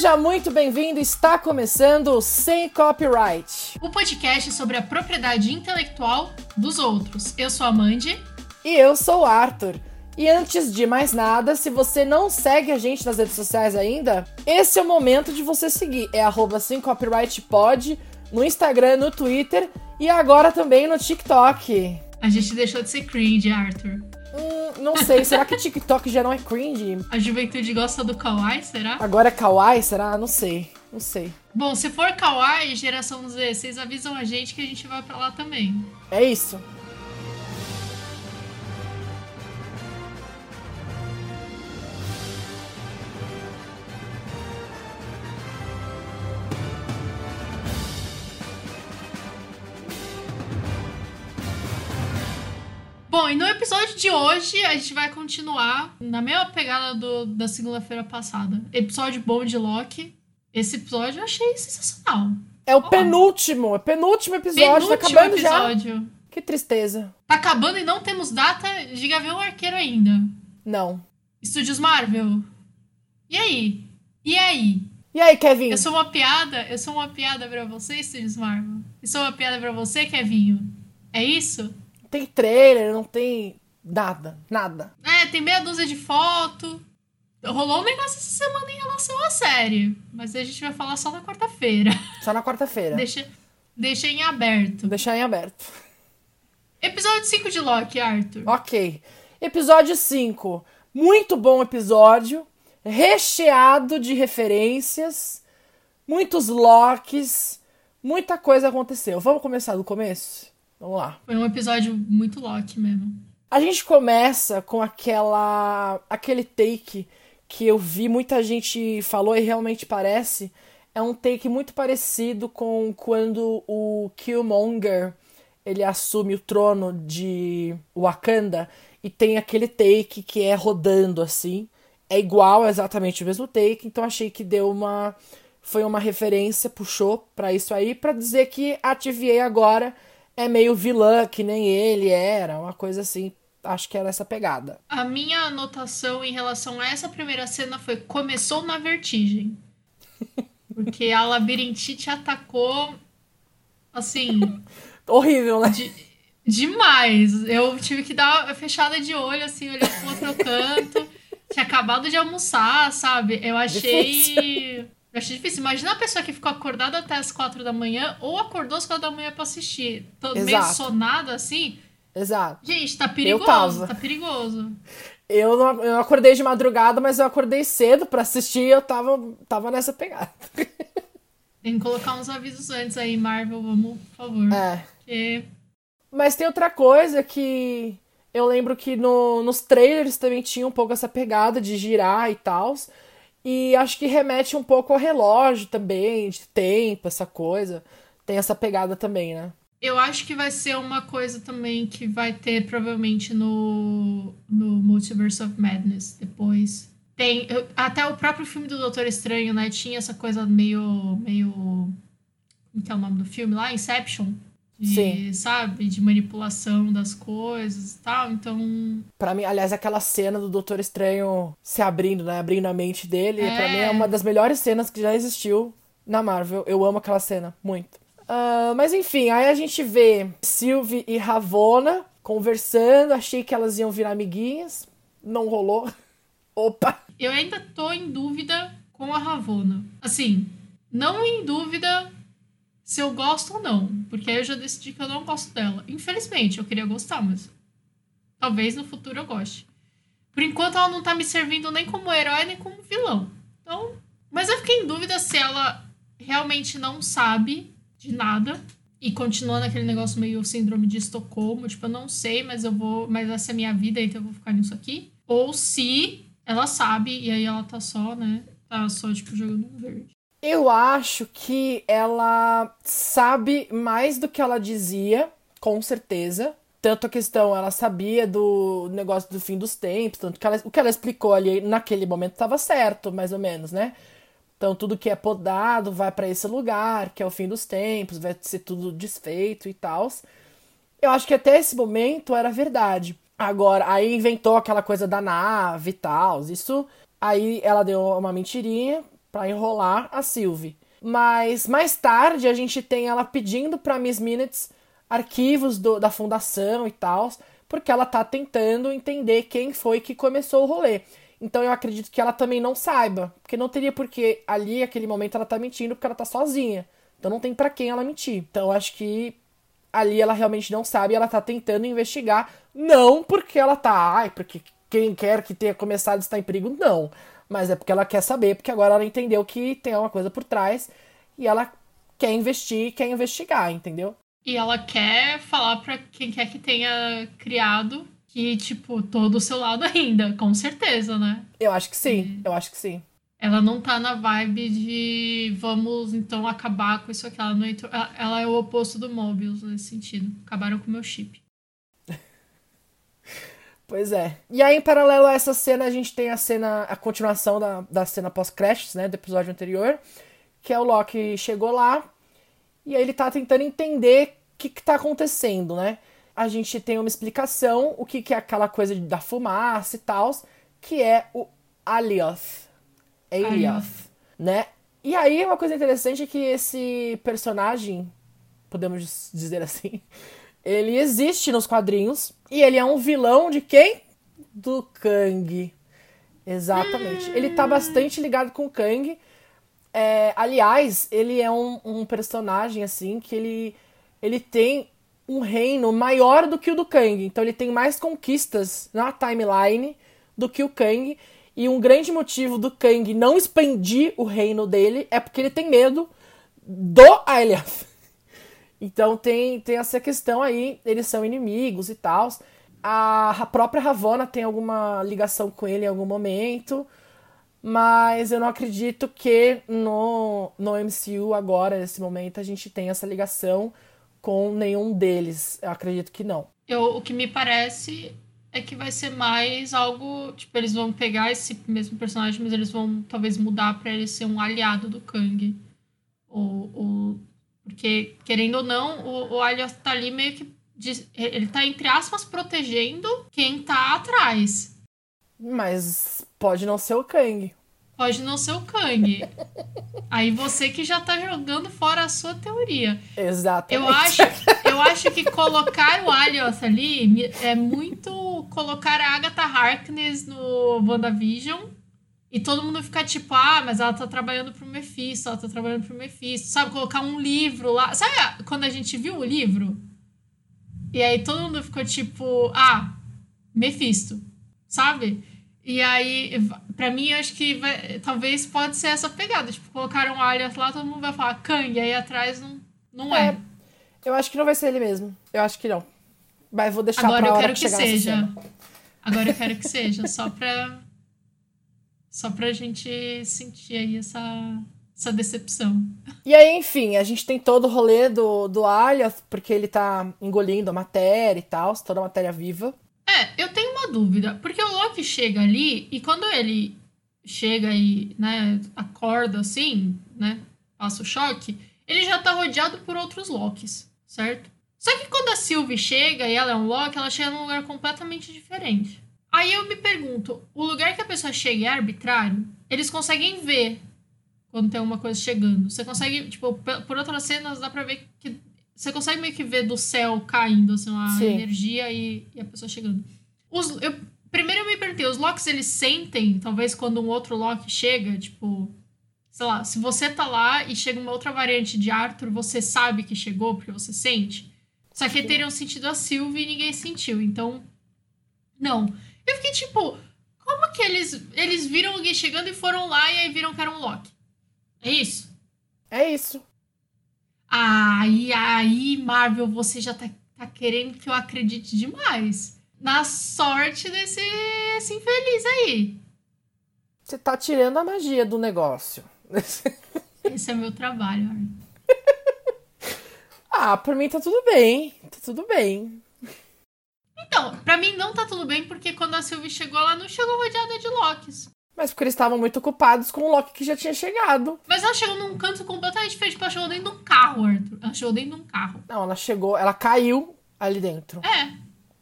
Seja muito bem-vindo, está começando o Sem Copyright. O podcast sobre a propriedade intelectual dos outros. Eu sou a Mandy. E eu sou o Arthur. E antes de mais nada, se você não segue a gente nas redes sociais ainda, esse é o momento de você seguir. É arroba Pod no Instagram, no Twitter e agora também no TikTok. A gente deixou de ser cringe, Arthur. Hum, não sei, será que TikTok já não é cringe? A juventude gosta do kawaii, será? Agora é kawaii, será? Não sei, não sei. Bom, se for kawaii, geração Z, vocês avisam a gente que a gente vai pra lá também. É isso. Bom, e no episódio de hoje a gente vai continuar na mesma pegada do, da segunda-feira passada. Episódio bom de Loki. Esse episódio eu achei sensacional. É o penúltimo, é penúltimo episódio, tá penúltimo tá acabando episódio. já. Que tristeza. Tá acabando e não temos data de Gavião Arqueiro ainda. Não. Estúdios Marvel. E aí? E aí? E aí, Kevin? Eu sou uma piada? Eu sou uma piada para você, Estúdios Marvel? Eu sou uma piada para você, Kevinho? É isso? Tem trailer, não tem nada, nada. É, tem meia dúzia de foto. Rolou um negócio essa semana em relação à série, mas a gente vai falar só na quarta-feira. Só na quarta-feira. Deixa, deixa em aberto. Deixa em aberto. Episódio 5 de Loki, Arthur. Ok. Episódio 5. Muito bom episódio. Recheado de referências. Muitos Locks. Muita coisa aconteceu. Vamos começar do começo? Vamos lá. Foi um episódio muito Loki mesmo. A gente começa com aquela aquele take que eu vi muita gente falou e realmente parece. É um take muito parecido com quando o Killmonger ele assume o trono de Wakanda e tem aquele take que é rodando assim. É igual, é exatamente o mesmo take, então achei que deu uma foi uma referência, puxou para isso aí para dizer que a TVA agora é meio vilã, que nem ele era, uma coisa assim. Acho que era essa pegada. A minha anotação em relação a essa primeira cena foi: começou na vertigem. Porque a labirintite atacou, assim. Horrível, né? De, demais. Eu tive que dar uma fechada de olho, assim, olhando pro outro canto. Tinha acabado de almoçar, sabe? Eu achei. Difícil. Eu achei difícil. Imagina a pessoa que ficou acordada até as quatro da manhã ou acordou às quatro da manhã pra assistir. Tô Exato. meio sonada assim. Exato. Gente, tá perigoso. Tá perigoso. Eu não eu acordei de madrugada, mas eu acordei cedo para assistir e eu tava, tava nessa pegada. Tem que colocar uns avisos antes aí, Marvel, vamos, por favor. É. Porque... Mas tem outra coisa que eu lembro que no, nos trailers também tinha um pouco essa pegada de girar e tal. E acho que remete um pouco ao relógio também, de tempo, essa coisa. Tem essa pegada também, né? Eu acho que vai ser uma coisa também que vai ter provavelmente no, no Multiverse of Madness depois. Tem. Até o próprio filme do Doutor Estranho, né? Tinha essa coisa meio. meio. Como que é o nome do filme lá? Inception de, sabe, de manipulação das coisas e tal. Então. para mim, aliás, aquela cena do Doutor Estranho se abrindo, né? Abrindo a mente dele, é... para mim é uma das melhores cenas que já existiu na Marvel. Eu amo aquela cena, muito. Uh, mas enfim, aí a gente vê Sylvie e Ravonna conversando. Achei que elas iam virar amiguinhas. Não rolou. Opa! Eu ainda tô em dúvida com a Ravonna. Assim, não em dúvida se eu gosto ou não. Porque aí eu já decidi que eu não gosto dela. Infelizmente, eu queria gostar, mas talvez no futuro eu goste. Por enquanto ela não tá me servindo nem como herói nem como vilão. Então, mas eu fiquei em dúvida se ela realmente não sabe de nada e continua naquele negócio meio síndrome de Estocolmo, tipo, eu não sei, mas eu vou, mas essa é minha vida, então eu vou ficar nisso aqui. Ou se ela sabe e aí ela tá só, né, tá só tipo jogando um verde. Eu acho que ela sabe mais do que ela dizia, com certeza. Tanto a questão, ela sabia do negócio do fim dos tempos, tanto que ela, o que ela explicou ali naquele momento estava certo, mais ou menos, né? Então tudo que é podado vai para esse lugar, que é o fim dos tempos, vai ser tudo desfeito e tal. Eu acho que até esse momento era verdade. Agora, aí inventou aquela coisa da nave e tal. Isso aí ela deu uma mentirinha, para enrolar a Sylvie. Mas mais tarde a gente tem ela pedindo para Miss Minutes arquivos do, da fundação e tal, porque ela tá tentando entender quem foi que começou o rolê. Então eu acredito que ela também não saiba, porque não teria porque ali, aquele momento, ela tá mentindo porque ela tá sozinha. Então não tem para quem ela mentir. Então acho que ali ela realmente não sabe ela tá tentando investigar. Não porque ela tá, ai, porque quem quer que tenha começado está em perigo, não. Mas é porque ela quer saber, porque agora ela entendeu que tem uma coisa por trás e ela quer investir, quer investigar, entendeu? E ela quer falar para quem quer que tenha criado que, tipo, todo o seu lado ainda, com certeza, né? Eu acho que sim, eu acho que sim. Ela não tá na vibe de vamos então acabar com isso aqui. Ela, não entrou, ela, ela é o oposto do Mobius nesse sentido. Acabaram com o meu chip. Pois é. E aí, em paralelo a essa cena, a gente tem a cena, a continuação da, da cena pós-créditos, né, do episódio anterior, que é o Loki chegou lá e aí ele tá tentando entender o que, que tá acontecendo, né? A gente tem uma explicação, o que, que é aquela coisa da fumaça e tal, que é o Alioth. Alioth, né? E aí, uma coisa interessante é que esse personagem, podemos dizer assim, ele existe nos quadrinhos e ele é um vilão de quem? Do Kang. Exatamente. Ele tá bastante ligado com o Kang. É, aliás, ele é um, um, personagem assim que ele, ele tem um reino maior do que o do Kang. Então ele tem mais conquistas na timeline do que o Kang. E um grande motivo do Kang não expandir o reino dele é porque ele tem medo do Aliath. Então tem, tem essa questão aí, eles são inimigos e tal. A, a própria Ravonna tem alguma ligação com ele em algum momento, mas eu não acredito que no, no MCU agora, nesse momento, a gente tenha essa ligação com nenhum deles. Eu acredito que não. Eu, o que me parece é que vai ser mais algo. Tipo, eles vão pegar esse mesmo personagem, mas eles vão talvez mudar para ele ser um aliado do Kang. Ou, ou porque, querendo ou não, o, o Alias tá ali meio que. Ele tá, entre aspas, protegendo quem tá atrás. Mas pode não ser o Kang. Pode não ser o Kang. Aí você que já tá jogando fora a sua teoria. Exatamente. Eu acho, eu acho que colocar o Alias ali é muito colocar a Agatha Harkness no WandaVision e todo mundo fica tipo, ah, mas ela tá trabalhando pro Mephisto, ela tá trabalhando pro Mephisto. Sabe, colocar um livro lá. Sabe quando a gente viu o livro? E aí todo mundo ficou tipo, ah, Mephisto. Sabe? E aí, pra mim, acho que vai, talvez pode ser essa pegada. Tipo, colocaram um alias lá, todo mundo vai falar Kang, e aí atrás não, não é. é. Eu acho que não vai ser ele mesmo. Eu acho que não. Mas vou deixar Agora pra eu quero que, que seja. Agora eu quero que seja, só pra só pra gente sentir aí essa, essa decepção. E aí, enfim, a gente tem todo o rolê do, do Alias, porque ele tá engolindo a matéria e tal, toda a matéria viva. É, eu tenho uma dúvida, porque o Loki chega ali e quando ele chega e, né, acorda assim, né, passa o choque, ele já tá rodeado por outros Lokis, certo? Só que quando a Sylvie chega e ela é um Loki, ela chega num lugar completamente diferente. Aí eu me pergunto, o lugar que a pessoa chega é arbitrário? Eles conseguem ver quando tem alguma coisa chegando. Você consegue, tipo, por outras cenas dá pra ver que. Você consegue meio que ver do céu caindo, assim, a Sim. energia e, e, a pessoa chegando. Os, eu, primeiro eu me perguntei, os Locks eles sentem, talvez quando um outro Loki chega, tipo. Sei lá, se você tá lá e chega uma outra variante de Arthur, você sabe que chegou porque você sente. Só que teriam sentido a Sylvie e ninguém sentiu. Então, não. Eu fiquei tipo, como que eles, eles viram alguém chegando e foram lá e aí viram que era um Loki? É isso? É isso. Aí, aí, Marvel, você já tá, tá querendo que eu acredite demais. Na sorte desse esse infeliz aí. Você tá tirando a magia do negócio. Esse é meu trabalho, ah, por mim tá tudo bem. Tá tudo bem. Então, pra mim não tá tudo bem, porque quando a Sylvie chegou, ela não chegou rodeada de Locks. Mas porque eles estavam muito ocupados com o Loki que já tinha chegado. Mas ela chegou num canto completamente diferente. Tipo, ela chegou dentro de um carro, Arthur. Ela chegou dentro de um carro. Não, ela chegou, ela caiu ali dentro. É,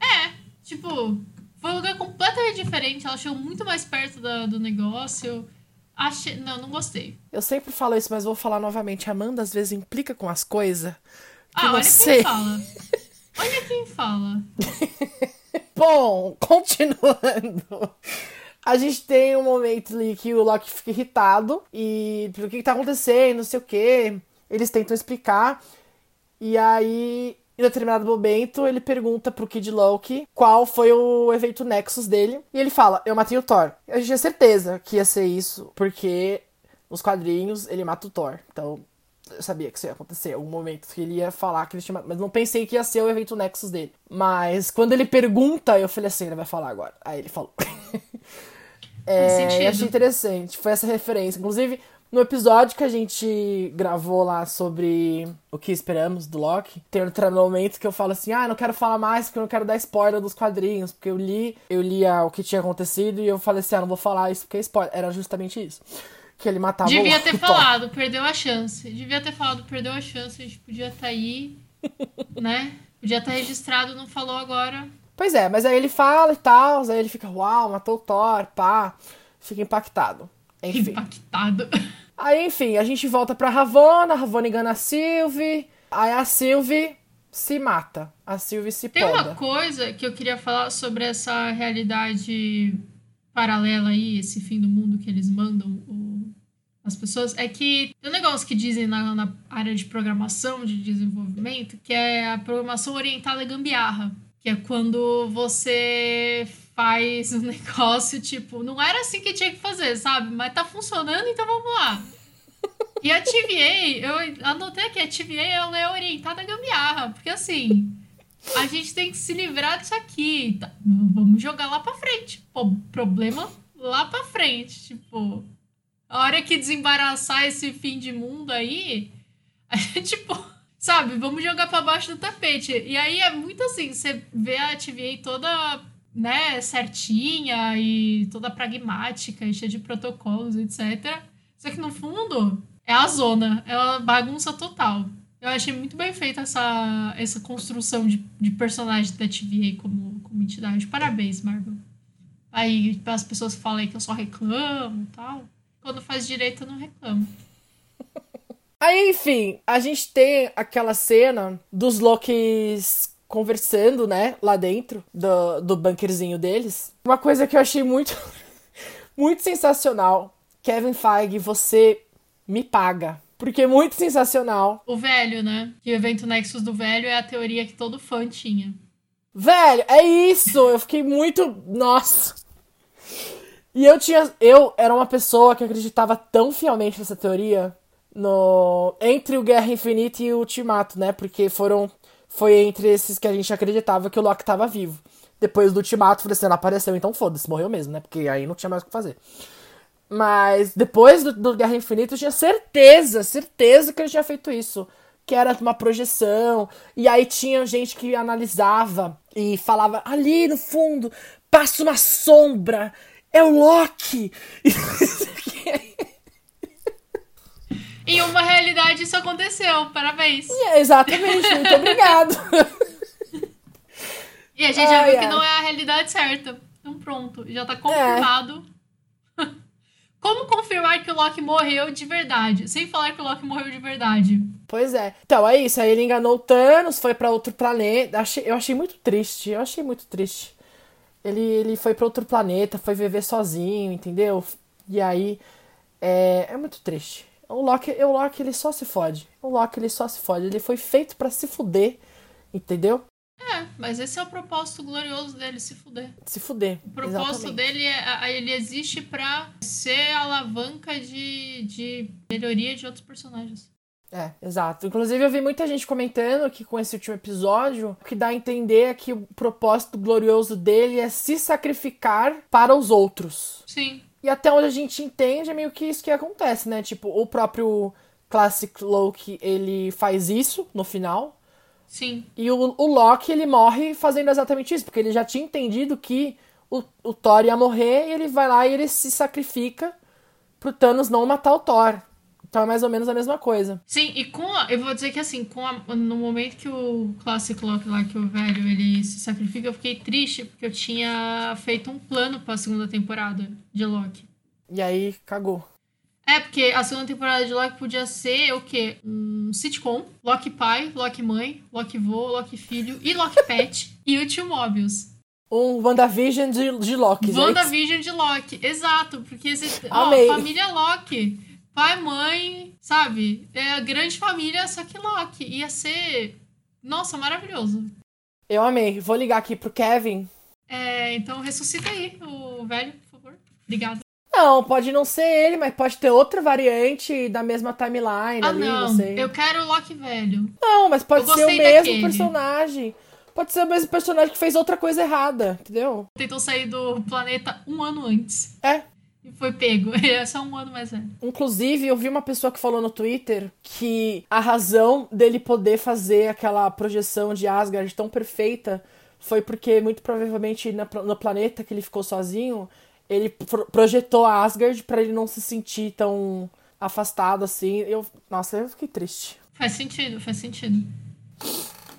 é. Tipo, foi um lugar completamente diferente. Ela chegou muito mais perto da, do negócio. Achei... Não, não gostei. Eu sempre falo isso, mas vou falar novamente. Amanda às vezes implica com as coisas. Ah, olha sei. quem fala. Olha quem fala. Bom, continuando. A gente tem um momento ali que o Loki fica irritado e o que, que tá acontecendo, não sei o que. Eles tentam explicar. E aí, em determinado momento, ele pergunta pro Kid Loki qual foi o evento Nexus dele. E ele fala: Eu matei o Thor. Eu tinha certeza que ia ser isso, porque nos quadrinhos ele mata o Thor. Então, eu sabia que isso ia acontecer. Algum momento que ele ia falar que ele tinha. Mas não pensei que ia ser o evento Nexus dele. Mas quando ele pergunta, eu falei assim: ele vai falar agora. Aí ele falou. é, eu achei interessante. Foi essa referência. Inclusive, no episódio que a gente gravou lá sobre o que esperamos do Loki, tem outro momento que eu falo assim: ah, não quero falar mais porque eu não quero dar spoiler dos quadrinhos. Porque eu li, eu li o que tinha acontecido e eu falei assim: ah, não vou falar isso porque é spoiler. Era justamente isso. Que ele matava Devia o ter falado, perdeu a chance. Devia ter falado, perdeu a chance. A gente podia estar tá aí, né? Podia estar tá registrado, não falou agora. Pois é, mas aí ele fala e tal, aí ele fica, uau, matou o Thor, pá. Fica impactado. Enfim. Impactado. Aí, enfim, a gente volta pra Ravonna, a Ravonna engana a Sylvie, aí a Sylvie se mata. A Sylvie se Tem poda. uma coisa que eu queria falar sobre essa realidade paralela aí, esse fim do mundo que eles mandam o, as pessoas, é que tem um negócio que dizem na, na área de programação, de desenvolvimento, que é a programação orientada gambiarra. Que é quando você faz um negócio, tipo, não era assim que tinha que fazer, sabe? Mas tá funcionando, então vamos lá. E a TVA, eu anotei que a TVA ela é orientada gambiarra, porque assim, a gente tem que se livrar disso aqui. Tá? Vamos jogar lá pra frente. Pô, problema lá pra frente. Tipo, a hora que desembaraçar esse fim de mundo aí, a gente, tipo, sabe, vamos jogar para baixo do tapete. E aí é muito assim, você vê a TVA toda né, certinha e toda pragmática e cheia de protocolos, etc. Só que no fundo é a zona, é uma bagunça total. Eu achei muito bem feita essa, essa construção de, de personagem da TVA como, como entidade. Parabéns, Marvel. Aí as pessoas falam que eu só reclamo e tal. Quando faz direito, eu não reclamo. Aí, enfim, a gente tem aquela cena dos Lokis conversando, né, lá dentro do, do bunkerzinho deles. Uma coisa que eu achei muito, muito sensacional. Kevin Feige, você me paga. Porque é muito sensacional. O velho, né? Que o evento Nexus do velho é a teoria que todo fã tinha. Velho, é isso! Eu fiquei muito. Nossa! E eu tinha. Eu era uma pessoa que acreditava tão fielmente nessa teoria no entre o Guerra Infinita e o Ultimato, né? Porque foram foi entre esses que a gente acreditava que o Loki tava vivo. Depois do Ultimato, falei assim, não apareceu, então foda-se, morreu mesmo, né? Porque aí não tinha mais o que fazer. Mas depois do, do, Guerra Infinita, eu tinha certeza, certeza que ele tinha feito isso. Que era uma projeção. E aí tinha gente que analisava e falava, ali no fundo, passa uma sombra. É o Loki! Em uma realidade isso aconteceu. Parabéns. É, exatamente, muito obrigado. e a gente já viu que não é a realidade certa. Então pronto, já tá confirmado. É. Como confirmar que o Loki morreu de verdade? Sem falar que o Loki morreu de verdade. Pois é. Então, é isso. Aí ele enganou o Thanos, foi para outro planeta. eu achei muito triste. Eu achei muito triste. Ele, ele foi para outro planeta, foi viver sozinho, entendeu? E aí. É, é muito triste. O Loki, o Loki ele só se fode. O Loki ele só se fode. Ele foi feito para se fuder, entendeu? É, mas esse é o propósito glorioso dele, se fuder. Se fuder. O propósito exatamente. dele é, ele existe para ser alavanca de, de melhoria de outros personagens. É, exato. Inclusive, eu vi muita gente comentando que com esse último episódio, o que dá a entender é que o propósito glorioso dele é se sacrificar para os outros. Sim. E até onde a gente entende é meio que isso que acontece, né? Tipo, o próprio Classic Loki, ele faz isso no final. Sim. E o, o Loki, ele morre fazendo exatamente isso, porque ele já tinha entendido que o, o Thor ia morrer e ele vai lá e ele se sacrifica pro Thanos não matar o Thor. Então é mais ou menos a mesma coisa. Sim, e com a, eu vou dizer que assim, com a, no momento que o Classic Loki lá, que o velho, ele se sacrifica, eu fiquei triste, porque eu tinha feito um plano pra segunda temporada de Loki. E aí, cagou. É, porque a segunda temporada de Loki podia ser o quê? Um sitcom, Loki pai, Loki mãe, Loki vô, Loki filho e Loki pet e o tio Mobius. Um WandaVision de, de Loki. WandaVision de Loki, exato, porque esse, ó, família Loki, pai, mãe, sabe? É a grande família, só que Loki. Ia ser, nossa, maravilhoso. Eu amei. Vou ligar aqui pro Kevin. É, então ressuscita aí o velho, por favor. Obrigada. Não, pode não ser ele, mas pode ter outra variante da mesma timeline Ah, ali, não, não sei. eu quero o Loki velho. Não, mas pode ser o mesmo daquele. personagem. Pode ser o mesmo personagem que fez outra coisa errada, entendeu? Tentou sair do planeta um ano antes. É. E foi pego. Ele é só um ano mais velho. Inclusive, eu vi uma pessoa que falou no Twitter que a razão dele poder fazer aquela projeção de Asgard tão perfeita foi porque, muito provavelmente, na- no planeta que ele ficou sozinho, ele pro- projetou a Asgard pra ele não se sentir tão afastado assim. Eu, nossa, eu fiquei triste. Faz sentido, faz sentido.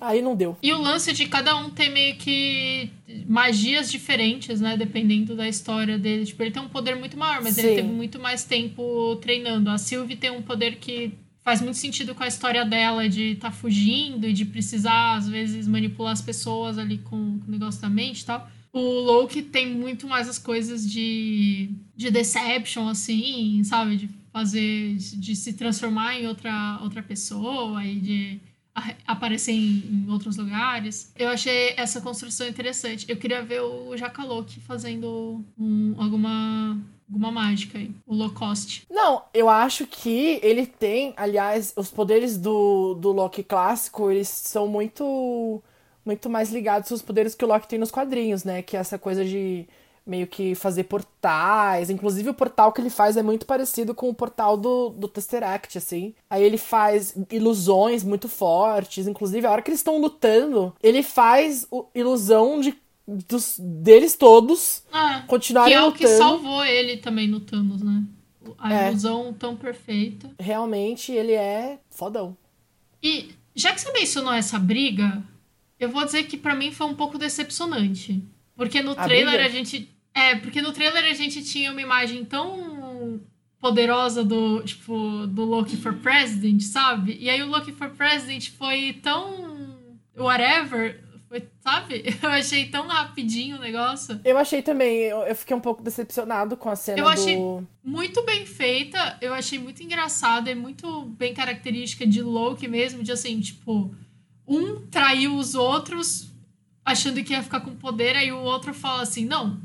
Aí não deu. E o lance de cada um ter meio que magias diferentes, né? Dependendo da história dele. Tipo, ele tem um poder muito maior, mas ele Sim. teve muito mais tempo treinando. A Sylvie tem um poder que faz muito sentido com a história dela de estar fugindo e de precisar, às vezes, manipular as pessoas ali com, com o negócio da mente e tal. O Loki tem muito mais as coisas de, de deception, assim, sabe? De fazer, de se transformar em outra, outra pessoa e de aparecer em, em outros lugares. Eu achei essa construção interessante. Eu queria ver o Jacaloque fazendo um- alguma, alguma mágica aí. O low cost. Não, eu acho que ele tem, aliás, os poderes do, do Loki clássico, eles são muito muito mais ligados aos poderes que o Loki tem nos quadrinhos, né? Que é essa coisa de meio que fazer portais. Inclusive, o portal que ele faz é muito parecido com o portal do, do Tesseract, assim. Aí ele faz ilusões muito fortes. Inclusive, a hora que eles estão lutando, ele faz o- ilusão de, dos, deles todos Ah, continuarem que é o que lutando. salvou ele também no Thanos, né? A É. ilusão tão perfeita. Realmente, ele é fodão. E já que você mencionou essa briga, eu vou dizer que pra mim foi um pouco decepcionante. Porque no A trailer briga? a gente. É, porque no trailer a gente tinha uma imagem tão poderosa do, tipo, do Loki for President, sabe? E aí o Loki for President foi tão. whatever. Foi, sabe? Eu achei tão rapidinho o negócio. Eu achei também, eu, eu fiquei um pouco decepcionado com a cena Eu do. achei- muito bem feita, eu achei muito engraçada, é muito bem característica de Loki mesmo, de assim, tipo, um traiu os outros achando que ia ficar com poder, aí o outro fala assim, não,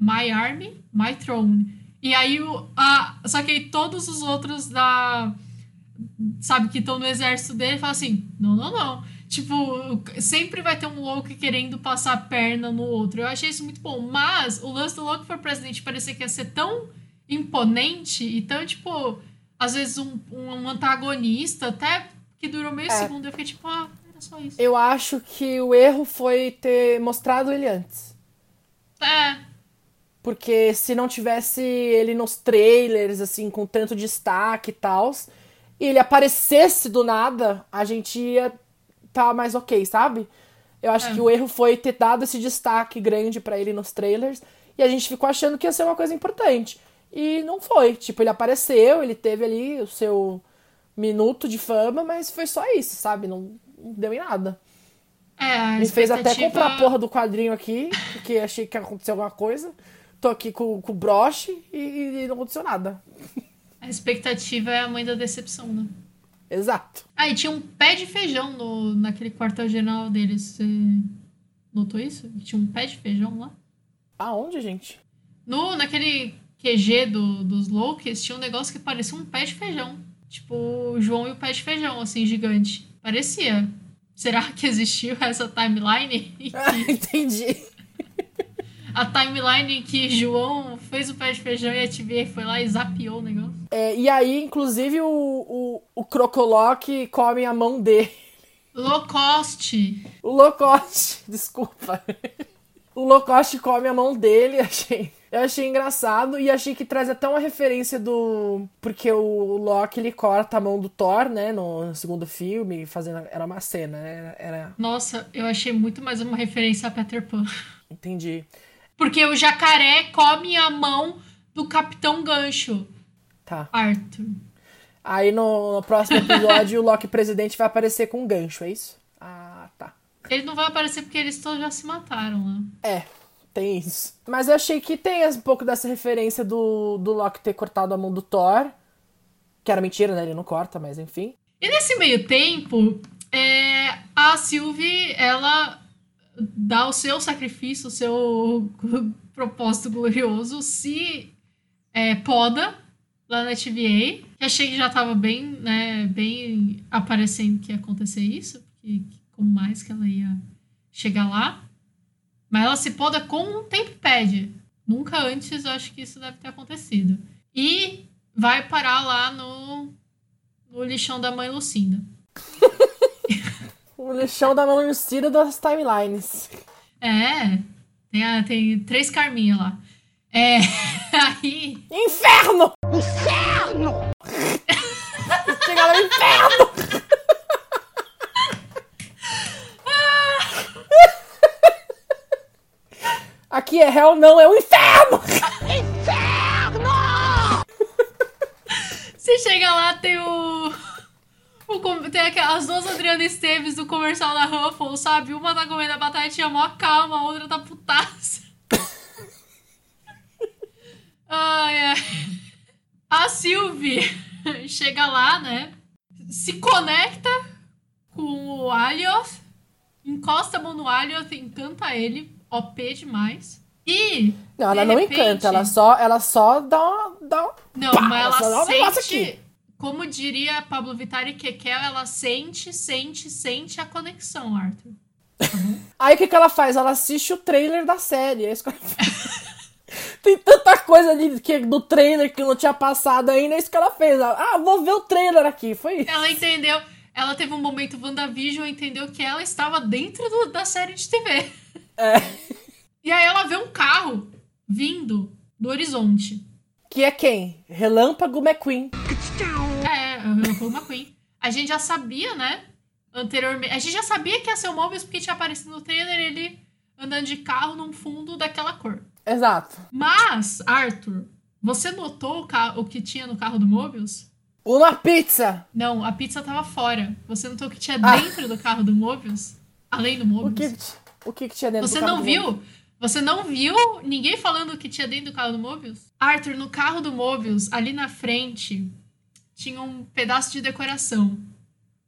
my army, my throne. E aí o. A, só que aí todos os outros da. Sabe, que estão no exército dele falam assim: não, não, não. Tipo, sempre vai ter um Loki querendo passar a perna no outro. Eu achei isso muito bom. Mas o lance do Loki for President parecia que ia ser tão imponente e tão, tipo, às vezes um, um antagonista, até que durou meio É. segundo. Eu fiquei tipo, ah, só isso. Eu acho que o erro foi ter mostrado ele antes. É, Porque se não tivesse ele nos trailers, assim, com tanto destaque e tal, e ele aparecesse do nada, a gente ia tá mais ok, sabe? Eu acho É. que o erro foi ter dado esse destaque grande pra ele nos trailers e a gente ficou achando que ia ser uma coisa importante. E não foi. Tipo, ele apareceu, ele teve ali o seu minuto de fama, mas foi só isso, sabe? Não, não deu em nada. é, Me fez até comprar a porra do quadrinho aqui, porque achei que ia acontecer alguma coisa. Tô aqui com, com o broche e, e não aconteceu nada. A expectativa é a mãe da decepção, né? Exato. Ah, e tinha um pé de feijão no, naquele quartel-general deles. Você notou isso? Tinha um pé de feijão lá? Aonde, gente? No, naquele QG do, dos Lokis, tinha um negócio que parecia um pé de feijão. Tipo, o João e o pé de feijão, assim, gigante. Parecia. Será que existiu essa timeline? Ah, entendi. a timeline em que João fez o pé de feijão e a TV foi lá e zapiou o negócio. É, e aí, inclusive, o, o, o Crocolock come a mão dele. Low cost. O Locoste, desculpa. O Locoste come a mão dele, achei. Eu achei engraçado e achei que traz até uma referência do. Porque o Loki ele corta a mão do Thor, né? No segundo filme, fazendo. Era uma cena, né? Era. Nossa, eu achei muito mais uma referência a Peter Pan. Entendi. Porque o jacaré come a mão do Capitão Gancho. Tá. Arthur. Aí no, no próximo episódio o Loki presidente vai aparecer com um gancho, é isso? Ah, tá. Ele não vai aparecer porque eles todos já se mataram lá. É, tem isso. Mas eu achei que tem um pouco dessa referência do, do Loki ter cortado a mão do Thor. Que era mentira, né? Ele não corta, mas enfim. E nesse meio tempo, é, a Sylvie, ela dá o seu sacrifício, o seu propósito glorioso, se é, poda lá na TVA. Que achei que já tava bem, né, bem aparecendo que ia acontecer isso, que, como mais que ela ia chegar lá. Mas ela se poda com um tempad. Nunca antes eu acho que isso deve ter acontecido. E vai parar lá no, no lixão da mãe Lucinda. o lixão da mãe Lucinda das timelines. É, tem, a, tem três carminhas lá. É, aí... Inferno! Inferno! Chega no inferno! Aqui é hell, não, é o inferno! Inferno! Você chega lá, tem o. o tem aquelas duas Adriana Esteves do comercial da Ruffles, sabe? Uma tá comendo a batatinha mó calma, a outra tá putaça. ai, ai. A Sylvie chega lá, né? Se conecta com o Alioth, encosta a mão no Alioth, encanta ele OP demais. E. Não, ela não repente, encanta, ela só, ela só dá uma. Dá uma não, pá, mas ela, ela sente. Aqui. Como diria Pablo Vittar e Kekel, ela sente, sente, sente a conexão, Arthur. Uhum. Aí o que, que ela faz? Ela assiste o trailer da série. É isso que ela Tem tanta coisa ali que, do trailer que não tinha passado ainda, é isso que ela fez. ah, vou ver o trailer aqui. Foi isso. Ela entendeu. Ela teve um momento WandaVision, entendeu que ela estava dentro do, da série de TV. É. E aí ela vê um carro vindo do horizonte. Que é quem? Relâmpago McQueen. É, Relâmpago McQueen. A gente já sabia, né? Anteriormente. A gente já sabia que ia ser o Mobius porque tinha aparecido no trailer ele andando de carro num fundo daquela cor. Exato. Mas, Arthur, você notou o, o que tinha no carro do Mobius? Uma pizza! Não, a pizza tava fora. Você notou o que tinha ah. dentro do carro do Mobius? Além do Mobius? O que... O que, que tinha dentro Você do carro? Você não viu? Você não viu ninguém falando o que tinha dentro do carro do Mobius? Arthur, no carro do Mobius, ali na frente, tinha um pedaço de decoração.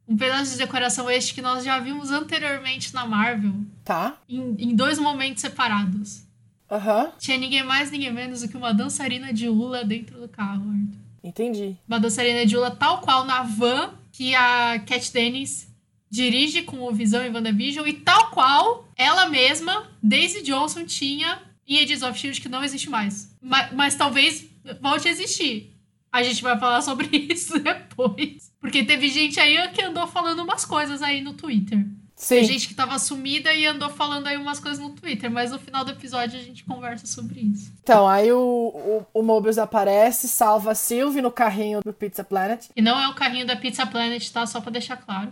Um pedaço de decoração este que nós já vimos anteriormente na Marvel. Tá. Em, em dois momentos separados. Aham. Uhum. Tinha ninguém mais, ninguém menos do que uma dançarina de hula dentro do carro, Arthur. Entendi. Uma dançarina de hula tal qual na van que a Cat Dennis dirige com o Visão e WandaVision, e tal qual ela mesma, Daisy Johnson, tinha em Agents of S.H.I.E.L.D., que não existe mais. Mas, mas talvez volte a existir. A gente vai falar sobre isso depois. Porque teve gente aí que andou falando umas coisas aí no Twitter. Sim. Tem gente que tava sumida e andou falando aí umas coisas no Twitter, mas no final do episódio a gente conversa sobre isso. Então, aí o, o, o Mobius aparece, salva a Sylvie no carrinho do Pizza Planet. E não é o carrinho da Pizza Planet, tá? Só pra deixar claro.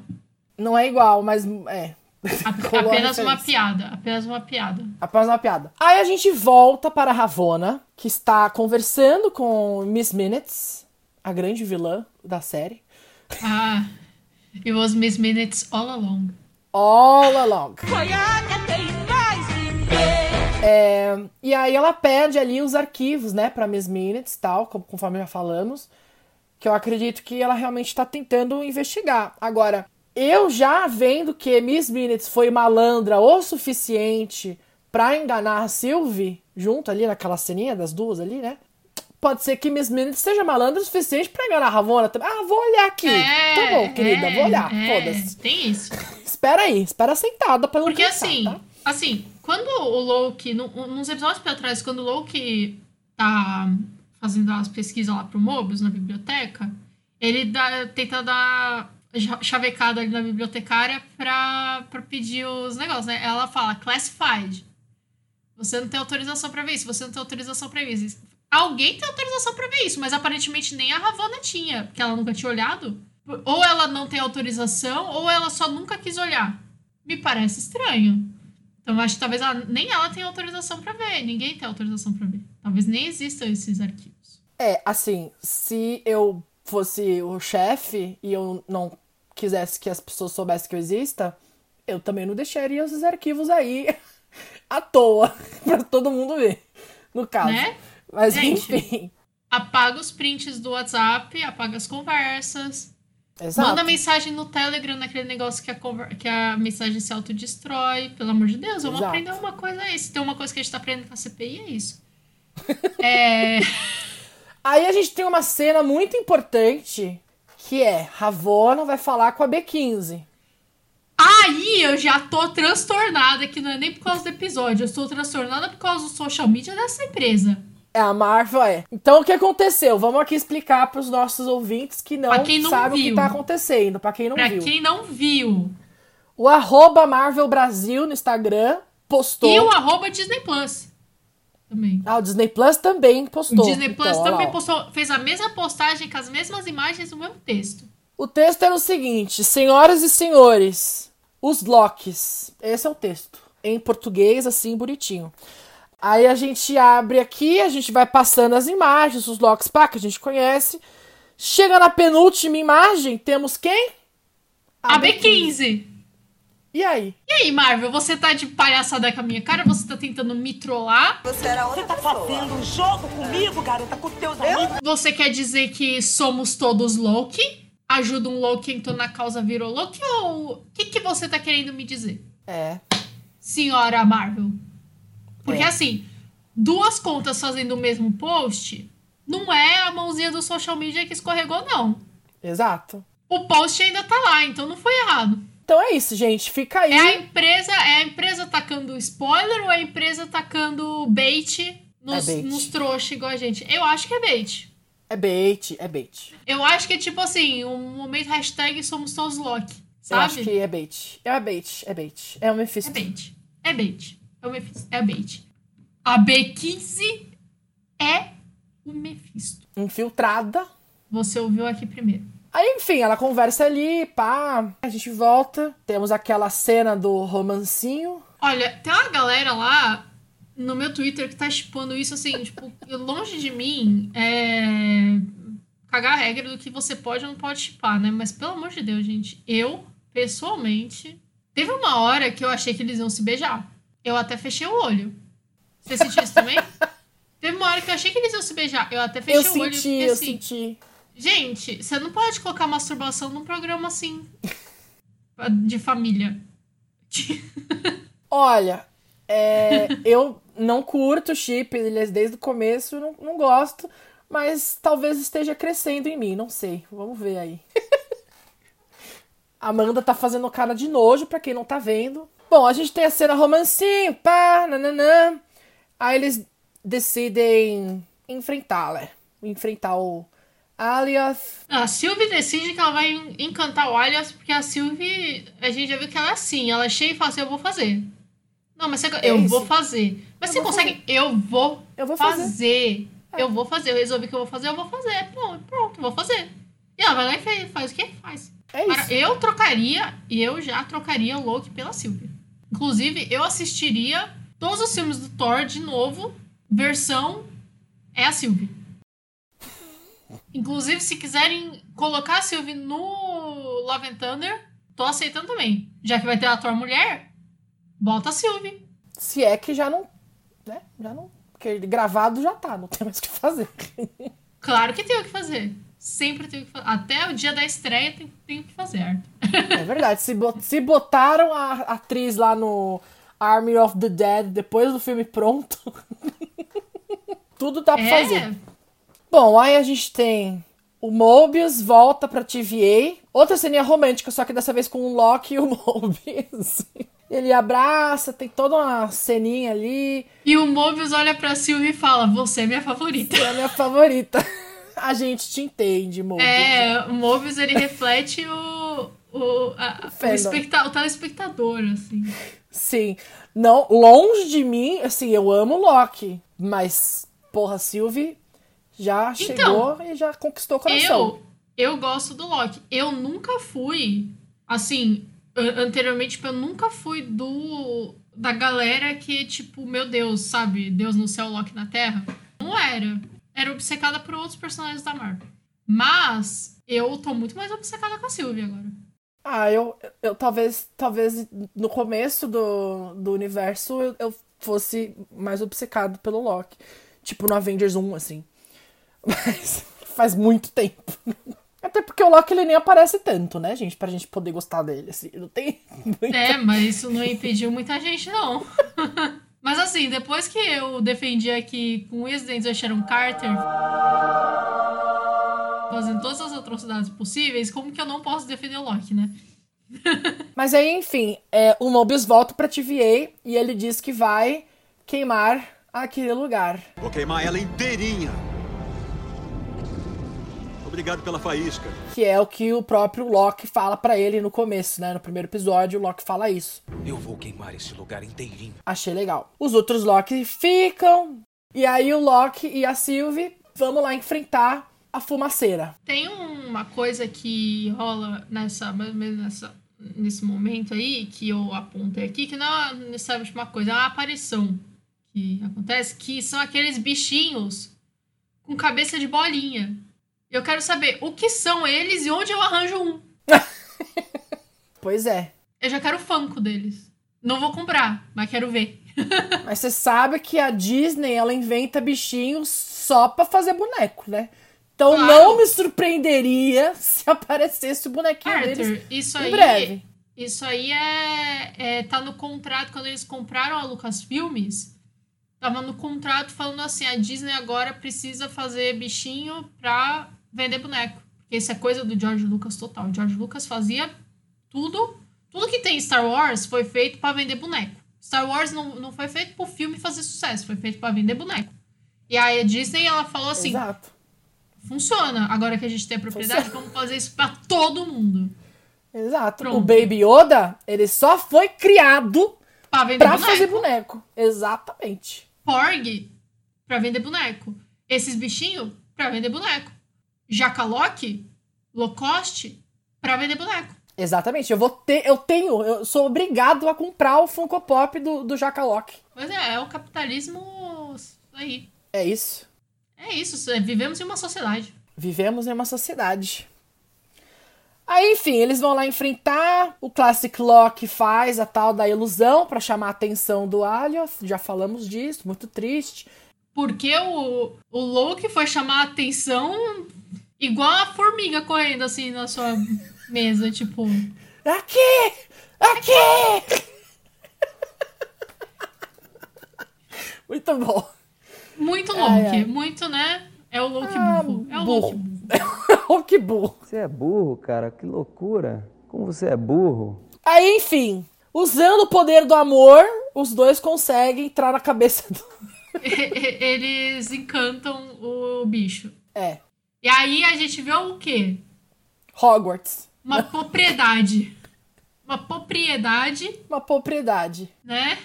Não é igual, mas é. apenas uma piada. Apenas uma piada. Apenas uma piada. Aí a gente volta para Ravona, que está conversando com Miss Minutes, a grande vilã da série. Ah, it was Miss Minutes all along. All along. É, e aí ela pede ali os arquivos, né, para Miss Minutes, tal, conforme já falamos, que eu acredito que ela realmente está tentando investigar. Agora, eu já vendo que Miss Minutes foi malandra o suficiente para enganar a Sylvie, junto ali naquela ceninha das duas ali, né? Pode ser que Miss Minutes seja malandra o suficiente para enganar a Ravona também. Ah, vou olhar aqui. É, tá bom, querida, é, vou olhar. É, Foda-se. Tem isso. espera aí, espera sentada pra não Porque cansar, assim, tá? assim, quando o Loki, no, nos episódios pra trás, quando o Loki tá fazendo as pesquisas lá pro Mobius na biblioteca, ele dá, tenta dar chavecada ali na bibliotecária pra, pra pedir os negócios, né? Ela fala classified. Você não tem autorização para ver isso, você não tem autorização para ver isso. Alguém tem autorização para ver isso, mas aparentemente nem a Ravonna tinha, porque ela nunca tinha olhado. Ou ela não tem autorização, ou ela só nunca quis olhar. Me parece estranho. Então acho que talvez ela, nem ela tenha autorização para ver, ninguém tem autorização para ver. Talvez nem existam esses arquivos. É, assim, se eu fosse o chefe e eu não quisesse que as pessoas soubessem que eu exista, eu também não deixaria esses arquivos aí à toa pra todo mundo ver, no caso. Né? Mas Gente, enfim. Apaga os prints do WhatsApp, apaga as conversas. Exato. Manda mensagem no Telegram, naquele negócio que a, conver- que a mensagem se autodestrói. Pelo amor de Deus, vamos Exato. aprender uma coisa aí. Se tem uma coisa que a gente tá aprendendo com a CPI, é isso. é. Aí a gente tem uma cena muito importante que é Ravona vai falar com a B15. Aí eu já tô transtornada, que não é nem por causa do episódio. Eu estou transtornada por causa do social media dessa empresa. É, a Marvel é. Então o que aconteceu? Vamos aqui explicar para os nossos ouvintes que não, Pra não sabem o que viu. tá acontecendo, para quem não Pra viu. quem não viu. O arroba Marvel Brasil no Instagram postou. E o arroba Disney Plus. Também. Ah, o Disney Plus também O postou. Disney Plus Então, também postou, fez a mesma postagem com as mesmas imagens do mesmo texto. O texto era o seguinte: Senhoras e senhores, os Locks. Esse é o texto. Em português, assim, bonitinho. Aí a gente abre aqui, a gente vai passando as imagens, os Locks pá, que a gente conhece. Chega na penúltima imagem, temos quem? A B15. E aí? E aí, Marvel, você tá de palhaçada com a minha cara? Você tá tentando me trollar? Você era outra Você tá pessoa. fazendo um jogo comigo, garota, com teus amigos? Você quer dizer que somos todos Loki? Ajuda um Loki, então na causa virou Loki? Ou o que, que você tá querendo me dizer? É. senhora Marvel. Porque É. assim, duas contas fazendo o mesmo post, não é a mãozinha do social media que escorregou, não. Exato. O post ainda tá lá, então não foi errado. Então é isso, gente. Fica aí. É a empresa, é a empresa tacando spoiler ou é a empresa tacando bait nos, É bait. nos trouxas igual a gente? Eu acho que é bait. É bait, é bait. Eu acho que é tipo assim, um momento hashtag somos todos Loki. Eu acho Sabe? que é bait. É bait, é bait. É o Mephisto. É bait. É bait. É o Mephisto. É bait. A B15 é o Mephisto. Infiltrada. Você ouviu aqui primeiro. Aí, enfim, ela conversa ali, pá. A gente volta. Temos aquela cena do romancinho. Olha, tem uma galera lá no meu Twitter que tá chipando isso assim, tipo, longe de mim é. cagar a regra do que você pode ou não pode chipar, né? Mas pelo amor de Deus, gente, eu, pessoalmente, teve uma hora que eu achei que eles iam se beijar. Eu até fechei o olho. Você sentiu isso também? Teve uma hora que eu achei que eles iam se beijar. Eu até fechei eu o olho senti, fiquei eu assim. senti. Gente, você não pode colocar masturbação num programa assim. De família. Olha, é, eu não curto chip, desde o começo, não, não gosto. Mas talvez esteja crescendo em mim, não sei. Vamos ver aí. Amanda tá fazendo cara de nojo, pra quem não tá vendo. Bom, a gente tem a cena romancinho, pá, nananã. Aí eles decidem enfrentá-la. Enfrentar o Alias. A Sylvie decide que ela vai en- encantar o Alias, porque a Sylvie, a gente já viu que ela é assim. Ela chega e fala assim: Eu vou fazer. Não, mas você, eu É isso. vou fazer. Mas Eu você consegue? Eu vou, Eu vou fazer. fazer. Eu vou fazer. Eu resolvi que eu vou fazer, eu vou fazer. Pronto, pronto, vou fazer. E ela vai lá e faz, faz o que faz. É Agora, isso. eu trocaria, e eu já trocaria o Loki pela Sylvie. Inclusive, eu assistiria todos os filmes do Thor de novo, versão é a Sylvie. Inclusive, se quiserem colocar a Sylvie no Love and Thunder, tô aceitando também. Já que vai ter a Thor mulher, bota a Sylvie. Se é que já não. Né? Já não. Porque gravado já tá, não tem mais o que fazer. Claro que tem o que fazer. Sempre tem o que fazer. Até o dia da estreia tem, tem o que fazer. Arthur. É verdade. Se, bot- se botaram a atriz lá no Army of the Dead depois do filme pronto, tudo dá pra É, fazer. Bom, aí a gente tem o Mobius volta pra TVA. Outra ceninha romântica, só que dessa vez com o Loki e o Mobius. Ele abraça, tem toda uma ceninha ali. E o Mobius olha pra Sylvie e fala: Você é minha favorita. É a minha favorita. A gente te entende, Mobius. É, o Mobius ele reflete o, o, a- o, Fandom. especta- o telespectador, assim. Sim. Não, longe de mim, assim, eu amo o Loki. Mas, porra, Sylvie já chegou e já conquistou o coração. Eu, eu gosto do Loki. Eu nunca fui, assim, an- anteriormente, tipo, eu nunca fui do da galera que, tipo, meu Deus, sabe? Deus no céu, Loki na terra. Não era. era obcecada por outros personagens da Marvel. Mas eu tô muito mais obcecada com a Sylvie agora. Ah, eu, eu talvez, talvez no começo do, do universo eu, eu fosse mais obcecado pelo Loki. Tipo no Avengers 1, assim. Mas faz muito tempo. Até porque o Loki ele nem aparece tanto, né, gente? Pra gente poder gostar dele, assim. Não tem. Muita... É, mas isso não impediu muita gente, não. mas assim, depois que eu defendi aqui com os dentes a Sharon Carter fazendo todas as atrocidades possíveis, como que eu não posso defender o Loki, né? Mas aí, enfim, é, o Mobius volta pra TVA e ele diz que vai queimar aquele lugar. Vou queimar ela inteirinha. Obrigado pela faísca. Que é o que o próprio Loki fala para ele no começo, né? No primeiro episódio, o Loki fala isso. Eu vou queimar esse lugar inteirinho. Achei legal. Os outros Loki ficam. E aí o Loki e a Sylvie vamos lá enfrentar a fumaceira. Tem uma coisa que rola nessa, mais ou menos nessa, nesse momento aí, que eu apontei aqui, que não é necessariamente uma coisa, é uma aparição que acontece, que são aqueles bichinhos com cabeça de bolinha. Eu quero saber o que são eles e onde eu arranjo um. pois é. Eu já quero o Funko deles. Não vou comprar, mas quero ver. mas você sabe que a Disney, ela inventa bichinhos só pra fazer boneco, né? Então claro. não me surpreenderia se aparecesse o bonequinho Arthur, deles isso em aí, breve. Isso aí é, é, tá no contrato quando eles compraram a Lucasfilmes. Tava no contrato falando assim, a Disney agora precisa fazer bichinho pra vender boneco. Porque isso é coisa do George Lucas total. O George Lucas fazia tudo, tudo que tem Star Wars foi feito para vender boneco. Star Wars não, não foi feito pro filme fazer sucesso, foi feito para vender boneco. E aí a Disney ela falou assim: Exato funciona. Agora que a gente tem a propriedade, funciona. vamos fazer isso para todo mundo. Exato. Pronto. O Baby Yoda, ele só foi criado pra, vender pra boneco. fazer boneco. Exatamente. Porg, pra vender boneco. Esses bichinhos, pra vender boneco. Jacaloque, low cost, pra vender boneco. Exatamente. Eu vou ter, eu tenho, eu sou obrigado a comprar o Funko Pop do, do Jacaloque. Pois é, é o capitalismo aí. É isso. É isso, vivemos em uma sociedade. Vivemos em uma sociedade. Aí, enfim, eles vão lá enfrentar. O Classic Lock faz a tal da ilusão para chamar a atenção do Alioth. Já falamos disso, muito triste. Porque o, o Loki foi chamar a atenção igual a formiga correndo assim na sua mesa, tipo. Aqui! Aqui! muito bom. Muito Loki, muito, né? É o Loki ah, burro. É o burro. Loki burro. Loki burro. Você é burro, cara, que loucura. Como você é burro. Aí, enfim, usando o poder do amor, os dois conseguem entrar na cabeça do. Eles encantam o bicho. É. E aí a gente vê o quê? Hogwarts. Uma propriedade. Uma propriedade. Uma propriedade. Né?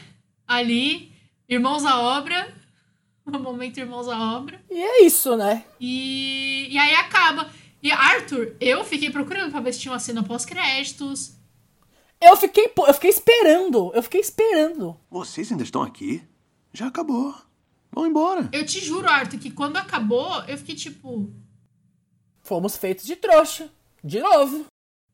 Ali, irmãos à obra, o momento Irmãos à Obra. E é isso, né? E, e aí acaba. E Arthur, eu fiquei procurando pra ver se tinha uma cena pós-créditos. Eu fiquei, eu fiquei esperando. Eu fiquei esperando. Vocês ainda estão aqui? Já acabou. Vão embora. Eu te juro, Arthur, que quando acabou, eu fiquei tipo. Fomos feitos de trouxa. De novo.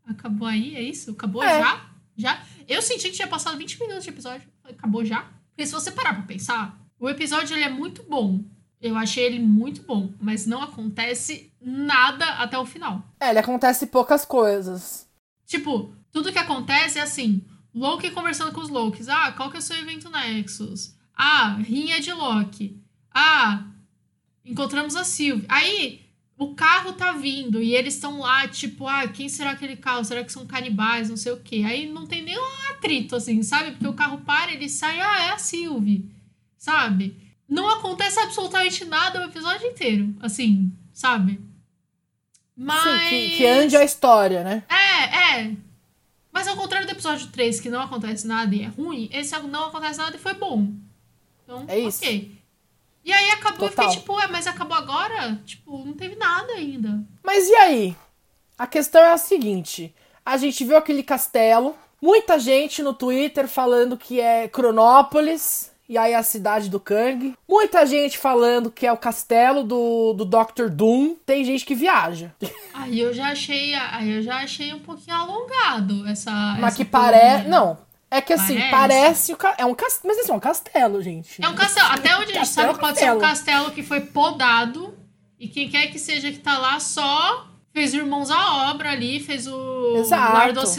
Acabou aí, é isso? Acabou é. já? Já? Eu senti que tinha passado 20 minutos de episódio. Acabou já? Porque se você parar pra pensar, o episódio ele é muito bom. Eu achei ele muito bom, mas não acontece nada até o final. É, ele acontece poucas coisas. Tipo, tudo que acontece é assim: Loki conversando com os Lokis. Ah, qual que é o seu evento Nexus? Ah, rinha de Loki. Ah, encontramos a Sylvie. Aí, o carro tá vindo e eles estão lá, tipo, ah, quem será aquele carro? Será que são canibais? Não sei o quê. Aí não tem nenhum atrito, assim, sabe? Porque o carro para, ele sai, ah, é a Sylvie sabe? Não acontece absolutamente nada o episódio inteiro, assim, sabe? Mas. Sim, que, que ande a história, né? É, é. Mas ao contrário do episódio 3, que não acontece nada e é ruim, esse não acontece nada e foi bom. Então, é isso. ok. E aí acabou, Total. eu fiquei tipo, ué, mas acabou agora? Tipo, não teve nada ainda. Mas e aí? A questão é a seguinte: a gente viu aquele castelo, muita gente no Twitter falando que é Cronópolis, e aí a cidade do Kang. Muita gente falando que é o castelo do, do Dr. Doom. Tem gente que viaja. Aí eu já achei, aí eu já achei um pouquinho alongado essa. Mas essa que parece. Não. É que assim, Parece. parece, o ca... é um castelo. Mas assim, é um castelo, gente. É um castelo. Até onde a gente Castelo sabe é pode ser um castelo. castelo que foi podado. E quem quer que seja que tá lá só fez Irmãos à Obra ali, fez o Exato.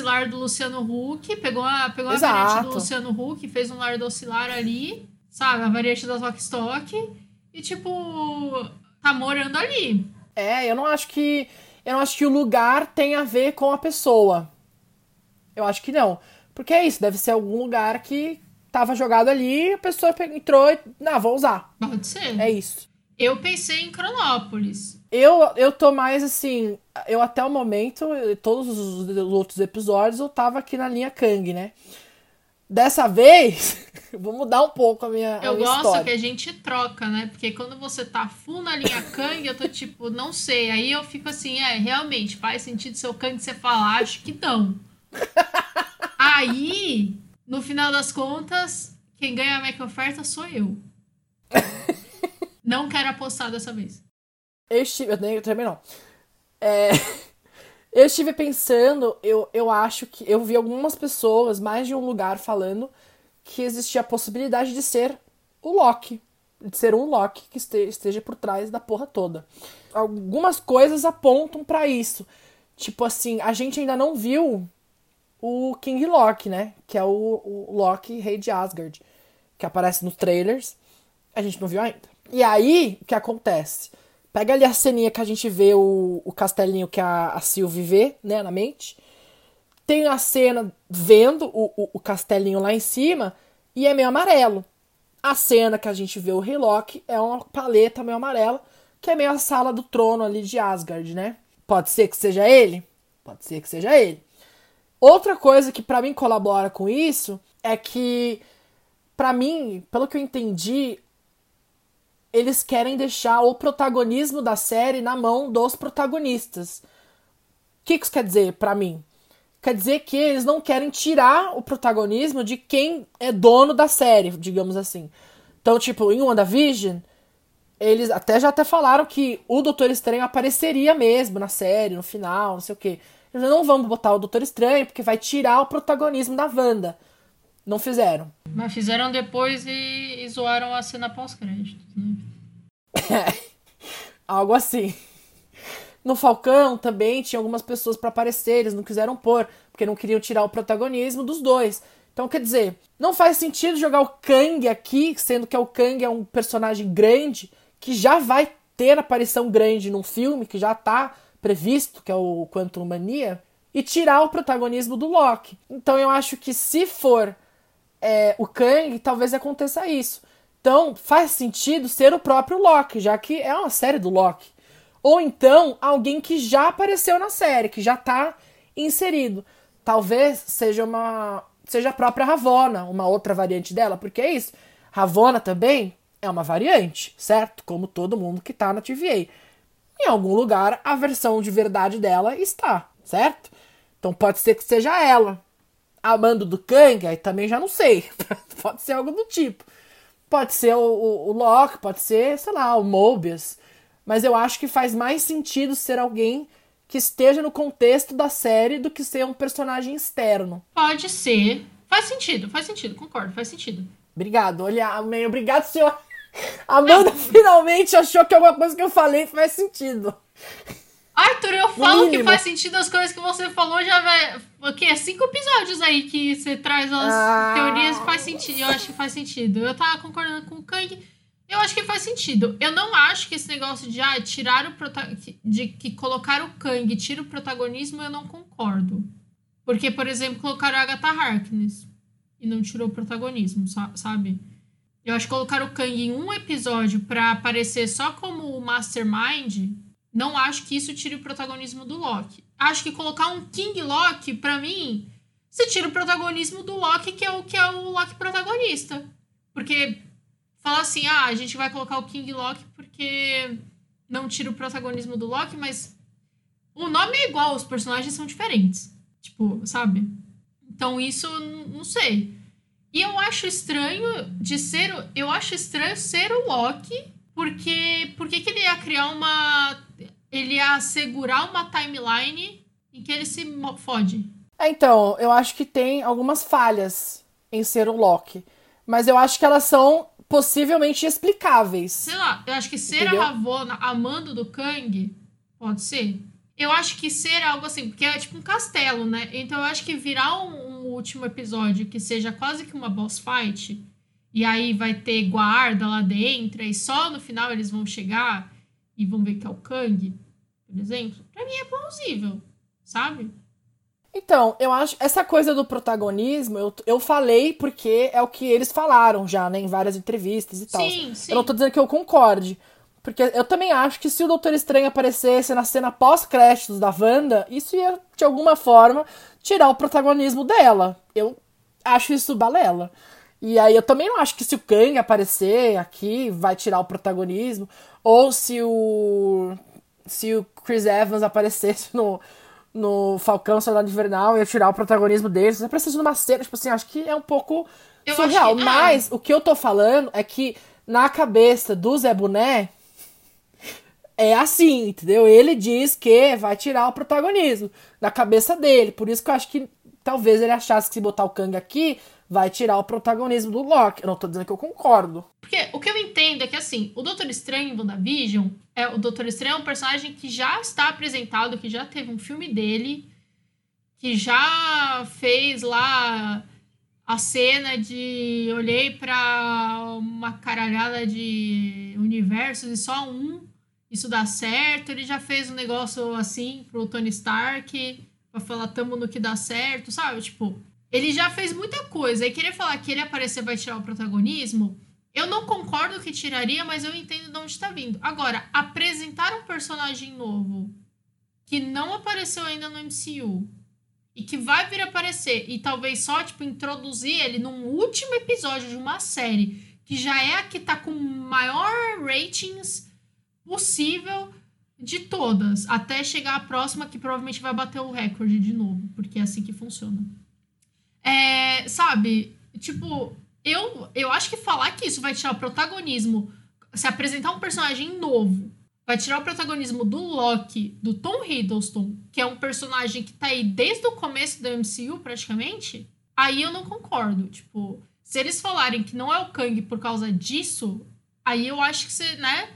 Lar do Luciano Huck, pegou a, pegou a variante do Luciano Huck, fez um Lar do Oscilar ali, sabe? A variante da Rock Stock. E tipo, tá morando ali. É, eu não acho que. Eu não acho que o lugar tem a ver com a pessoa. Eu acho que não. Porque é isso, deve ser algum lugar que tava jogado ali, a pessoa pe- entrou e. Não, vou usar. Pode ser. É isso. Eu pensei em Cronópolis. Eu, eu tô mais assim. Eu até o momento, todos os outros episódios, eu tava aqui na linha Kang, né? Dessa vez, vou mudar um pouco a minha, a Eu minha gosto história. que a gente troca, né? Porque quando você tá full na linha Kang, eu tô tipo, não sei. Aí eu fico assim, é, realmente, faz sentido seu Kang você falar, acho que não. Aí, no final das contas, quem ganha a Mac oferta sou eu. Não quero apostar dessa vez. Eu estive. Eu, eu também não. É, eu estive pensando, eu, eu acho que. Eu vi algumas pessoas, mais de um lugar, falando que existia a possibilidade de ser o Loki. De ser um Loki que este- esteja por trás da porra toda. Algumas coisas apontam pra isso. Tipo assim, a gente ainda não viu o King Loki, né? Que é o, o Loki, rei de Asgard. Que aparece nos trailers. A gente não viu ainda. E aí, o que acontece? Pega ali a ceninha que a gente vê o, o castelinho que a, a Sylvie vê, né, na mente. Tem a cena vendo o, o, o castelinho lá em cima e é meio amarelo. A cena que a gente vê o Rei Loki é uma paleta meio amarela, que é meio a sala do trono ali de Asgard, né? Pode ser que seja ele? Pode ser que seja ele. Outra coisa que pra mim colabora com isso é que, pra mim, pelo que eu entendi, eles querem deixar o protagonismo da série na mão dos protagonistas. O que isso quer dizer pra mim? Quer dizer que eles não querem tirar o protagonismo de quem é dono da série, digamos assim. Então, tipo, em WandaVision, eles até já até falaram que o Doutor Estranho apareceria mesmo na série, no final, não sei o quê. Não vamos botar o Doutor Estranho porque vai tirar o protagonismo da Wanda. Não fizeram. Mas fizeram depois e, e zoaram a cena pós-créditos, né? Algo assim. No Falcão também tinha algumas pessoas pra aparecer, eles não quiseram pôr, porque não queriam tirar o protagonismo dos dois. Então, quer dizer, não faz sentido jogar o Kang aqui, sendo que o Kang é um personagem grande, que já vai ter aparição grande num filme, que já tá previsto, que é o Quantum Mania, e tirar o protagonismo do Loki. Então, eu acho que se for é, o Kang, talvez aconteça isso. Então, faz sentido ser o próprio Loki, já que é uma série do Loki. Ou então, alguém que já apareceu na série, que já tá inserido. Talvez seja uma seja a própria Ravonna, uma outra variante dela, porque é isso. Ravonna também é uma variante, certo? Como todo mundo que tá na TVA. Em algum lugar, a versão de verdade dela está, certo? Então pode ser que seja ela. Amando do Kang, aí também já não sei. pode ser algo do tipo. Pode ser o, o, o Loki, pode ser, sei lá, o Mobius. Mas eu acho que faz mais sentido ser alguém que esteja no contexto da série do que ser um personagem externo. Pode ser. Faz sentido, faz sentido, concordo, faz sentido. Obrigado, olha, amém. Obrigado, senhor. Amanda finalmente achou que alguma coisa que eu falei faz sentido. Arthur, eu falo que faz sentido as coisas que você falou já vai. O quê? Cinco episódios aí que você traz as Ah. teorias e faz sentido. Eu acho que faz sentido. Eu tava concordando com o Kang. Eu acho que faz sentido. Eu não acho que esse negócio de ah, tirar o prota... de que colocar o Kang tira o protagonismo, eu não concordo. Porque, por exemplo, colocaram a Agatha Harkness e não tirou o protagonismo, sa- sabe? Eu acho que colocar o Kang em um episódio pra aparecer só como o Mastermind, não acho que isso tire o protagonismo do Loki. Acho que colocar um King Loki, pra mim, você tira o protagonismo do Loki, que é o que é o Loki protagonista. Porque falar assim, ah, a gente vai colocar o King Loki porque não tira o protagonismo do Loki, mas o nome é igual, os personagens são diferentes. Tipo, sabe? Então isso, não sei. E eu acho estranho de ser. o- Eu acho estranho ser o Loki, porque. Por que ele ia criar uma. Ele ia segurar uma timeline em que ele se fode? É, então, eu acho que tem algumas falhas em ser o Loki. Mas eu acho que elas são possivelmente explicáveis. Sei lá, eu acho que ser Entendeu? a Ravonna amando do Kang, pode ser. Eu acho que ser algo assim, porque é tipo um castelo, né? Então eu acho que virar um, um último episódio que seja quase que uma boss fight, e aí vai ter guarda lá dentro, e só no final eles vão chegar e vão ver que é o Kang, por exemplo, pra mim é plausível, sabe? Então, eu acho essa coisa do protagonismo, eu, eu falei porque é o que eles falaram já, né, em várias entrevistas e tal. Sim, sim. Eu não tô dizendo que eu concorde. Porque eu também acho que se o Doutor Estranho aparecesse na cena pós-créditos da Wanda, isso ia, de alguma forma, tirar o protagonismo dela. Eu acho isso balela. E aí eu também não acho que se o Kang aparecer aqui, vai tirar o protagonismo. Ou se o. Se o Chris Evans aparecesse no, no Falcão Soldado Invernal, ia tirar o protagonismo dele. Se aparecesse numa cena, tipo assim, acho que é um pouco Eu surreal. que- é. Mas o que eu tô falando é que na cabeça do Zé Boné é assim, entendeu? Ele diz que vai tirar o protagonismo da cabeça dele. Por isso que eu acho que talvez ele achasse que se botar o Kang aqui, vai tirar o protagonismo do Loki. Eu não tô dizendo que eu concordo. Porque o que eu entendo é que, assim, o Doutor Estranho em WandaVision, é, o Doutor Estranho é um personagem que já está apresentado, que já teve um filme dele, que já fez lá a cena de olhei pra uma caralhada de universos e só um isso dá certo. Ele já fez um negócio assim pro Tony Stark, pra falar tamo no que dá certo, sabe? Tipo, ele já fez muita coisa. E querer falar que ele aparecer vai tirar o protagonismo, eu não concordo que tiraria, mas eu entendo de onde está vindo. Agora, apresentar um personagem novo que não apareceu ainda no MCU e que vai vir aparecer e talvez só tipo introduzir ele num último episódio de uma série que já é a que tá com maior ratings possível de todas, até chegar a próxima que provavelmente vai bater o recorde de novo, porque é assim que funciona. É, sabe, tipo, eu, eu acho que falar que isso vai tirar o protagonismo, se apresentar um personagem novo, vai tirar o protagonismo do Loki, do Tom Hiddleston, que é um personagem que tá aí desde o começo do MCU, praticamente, aí eu não concordo. Tipo, se eles falarem que não é o Kang por causa disso, aí eu acho que você, né,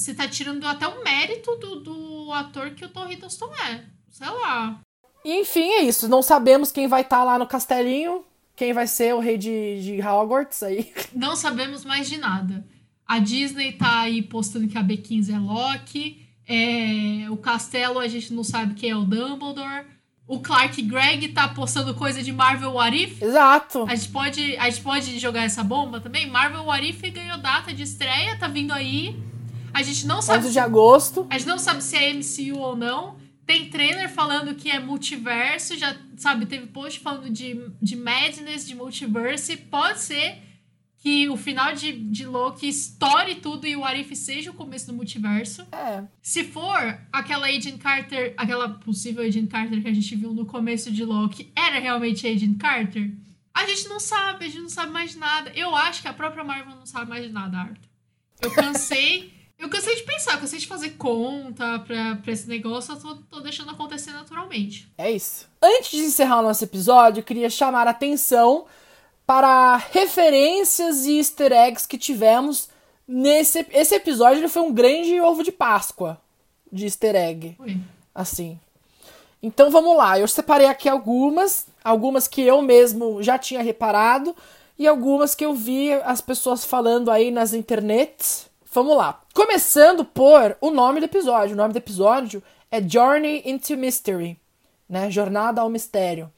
você tá tirando até o mérito do, do ator que o Tom Hiddleston é. Sei lá. Enfim, é isso. Não sabemos quem vai estar lá no castelinho, quem vai ser o rei de, de Hogwarts aí. Não sabemos mais de nada. A Disney tá aí postando que a B15 é Loki. É, o castelo a gente não sabe quem é o Dumbledore. O Clark Gregg tá postando coisa de Marvel What If. Exato. A gente pode, a gente pode jogar essa bomba também? Marvel What If ganhou data de estreia, tá vindo aí. A gente não sabe 11 de agosto. a gente não sabe se é MCU ou não. Tem trailer falando que é multiverso, já sabe, teve post falando de, de Madness, de multiverse. Pode ser que o final de, de Loki estoure tudo e o Arif seja o começo do multiverso. É. Se for aquela Agent Carter, aquela possível Agent Carter que a gente viu no começo de Loki, era realmente Agent Carter? A gente não sabe, a gente não sabe mais nada. Eu acho que a própria Marvel não sabe mais nada, Arthur. Eu cansei. Eu cansei de pensar, cansei de fazer conta pra, pra esse negócio, eu tô, tô deixando acontecer naturalmente. É isso. Antes de encerrar o nosso episódio, eu queria chamar a atenção para referências e easter eggs que tivemos nesse esse episódio. Ele foi um grande ovo de Páscoa de easter egg, Foi. assim. Então vamos lá, eu separei aqui algumas, algumas que eu mesmo já tinha reparado e algumas que eu vi as pessoas falando aí nas internets. Vamos lá. Começando por o nome do episódio. O nome do episódio é Journey into Mystery, né? Jornada ao Mistério.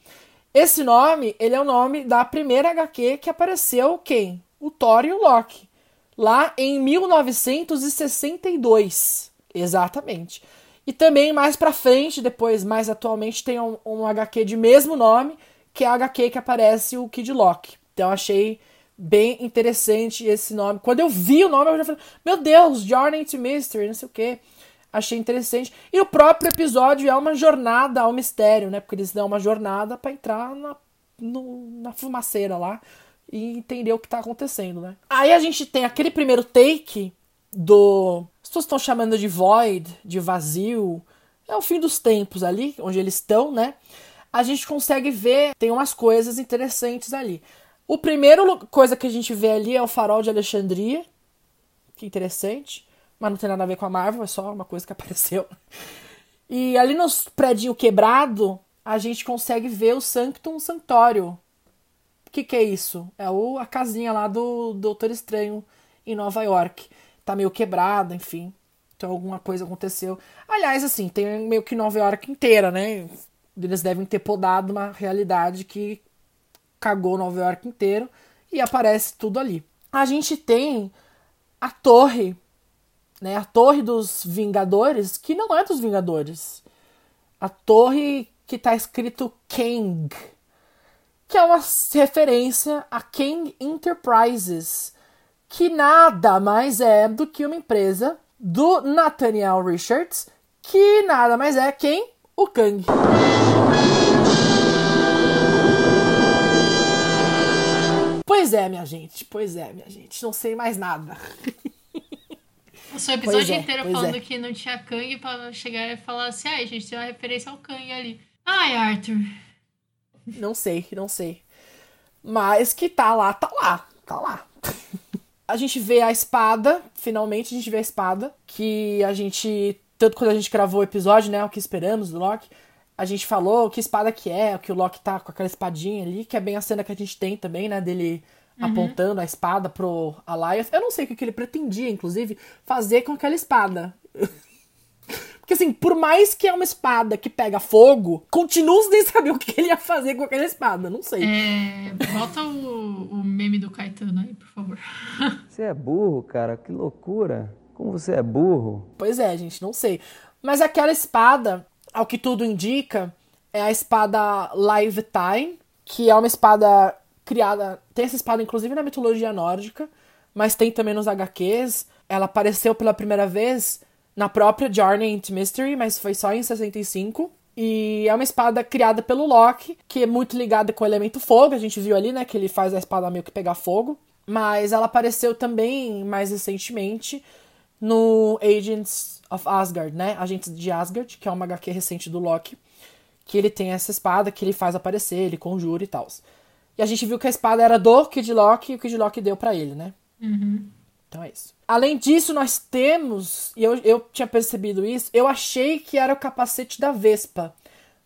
Esse nome, ele é o nome da primeira HQ que apareceu quem? O Thor e o Loki. Lá em 1962. Exatamente. E também mais pra frente, depois, mais atualmente, tem um, um HQ de mesmo nome, que é a HQ que aparece o Kid Loki. Então achei bem interessante esse nome. Quando eu vi o nome, eu já falei, meu Deus, Journey to Mystery, não sei o quê. Achei interessante. E o próprio episódio é uma jornada ao mistério, né? Porque eles dão uma jornada pra entrar na, no- na fumaceira lá, e entender o que tá acontecendo, né? Aí a gente tem aquele primeiro take do. As pessoas estão chamando de void, de vazio. É o fim dos tempos ali, onde eles estão, né? A gente consegue ver, tem umas coisas interessantes ali. O primeiro coisa que a gente vê ali é o farol de Alexandria. Que interessante. Mas não tem nada a ver com a Marvel, é só uma coisa que apareceu. E ali no prédio quebrado, a gente consegue ver o Sanctum Sanctório. O que, que é isso? É o, a casinha lá do Doutor Estranho em Nova York. Tá meio quebrada, enfim. Então alguma coisa aconteceu. Aliás, assim, tem meio que Nova York inteira, né? Eles devem ter podado uma realidade que cagou Nova York inteiro e aparece tudo ali. A gente tem a torre, né? A torre dos Vingadores, que não é dos Vingadores. A torre que tá escrito Kang, que é uma referência a Kang Enterprises, que nada mais é do que uma empresa do Nathaniel Richards, que nada mais é quem? O Kang. Pois é, minha gente, pois é, minha gente, não sei mais nada. O seu episódio é, inteiro falando é. que não tinha Kang pra chegar e falar assim, ai, gente, tem uma referência ao Kang ali. Ai, Arthur. Não sei, não sei. Mas que tá lá, tá lá, tá lá. A gente vê a espada, finalmente a gente vê a espada, que a gente, tanto quando a gente gravou o episódio, né, o que esperamos do Loki, a gente falou que espada que é, que o Loki tá com aquela espadinha ali, que é bem a cena que a gente tem também, né, dele apontando a espada pro Alioth. Eu não sei o que que ele pretendia, inclusive, fazer com aquela espada. Porque assim, por mais que é uma espada que pega fogo, continuo sem saber o que ele ia fazer com aquela espada. Não sei. É, bota o, o meme do Caetano aí, por favor. Você é burro, cara, que loucura. Como você é burro. Pois é, gente, não sei. Mas aquela espada, ao que tudo indica, é a espada Lifetime, que é uma espada criada. Tem essa espada, inclusive, na mitologia nórdica, mas tem também nos HQs. Ela apareceu pela primeira vez na própria Journey into Mystery, mas foi só em 65. E é uma espada criada pelo Loki, que é muito ligada com o elemento fogo. A gente viu ali, né, que ele faz a espada meio que pegar fogo. Mas ela apareceu também mais recentemente no Agents of Asgard, né? Agentes de Asgard, que é uma HQ recente do Loki. Que ele tem essa espada que ele faz aparecer, ele conjura e tal. E a gente viu que a espada era do Kid Loki e o Kid Loki deu pra ele, né? Então é isso. Além disso, nós temos, e eu, eu tinha percebido isso, eu achei que era o capacete da Vespa.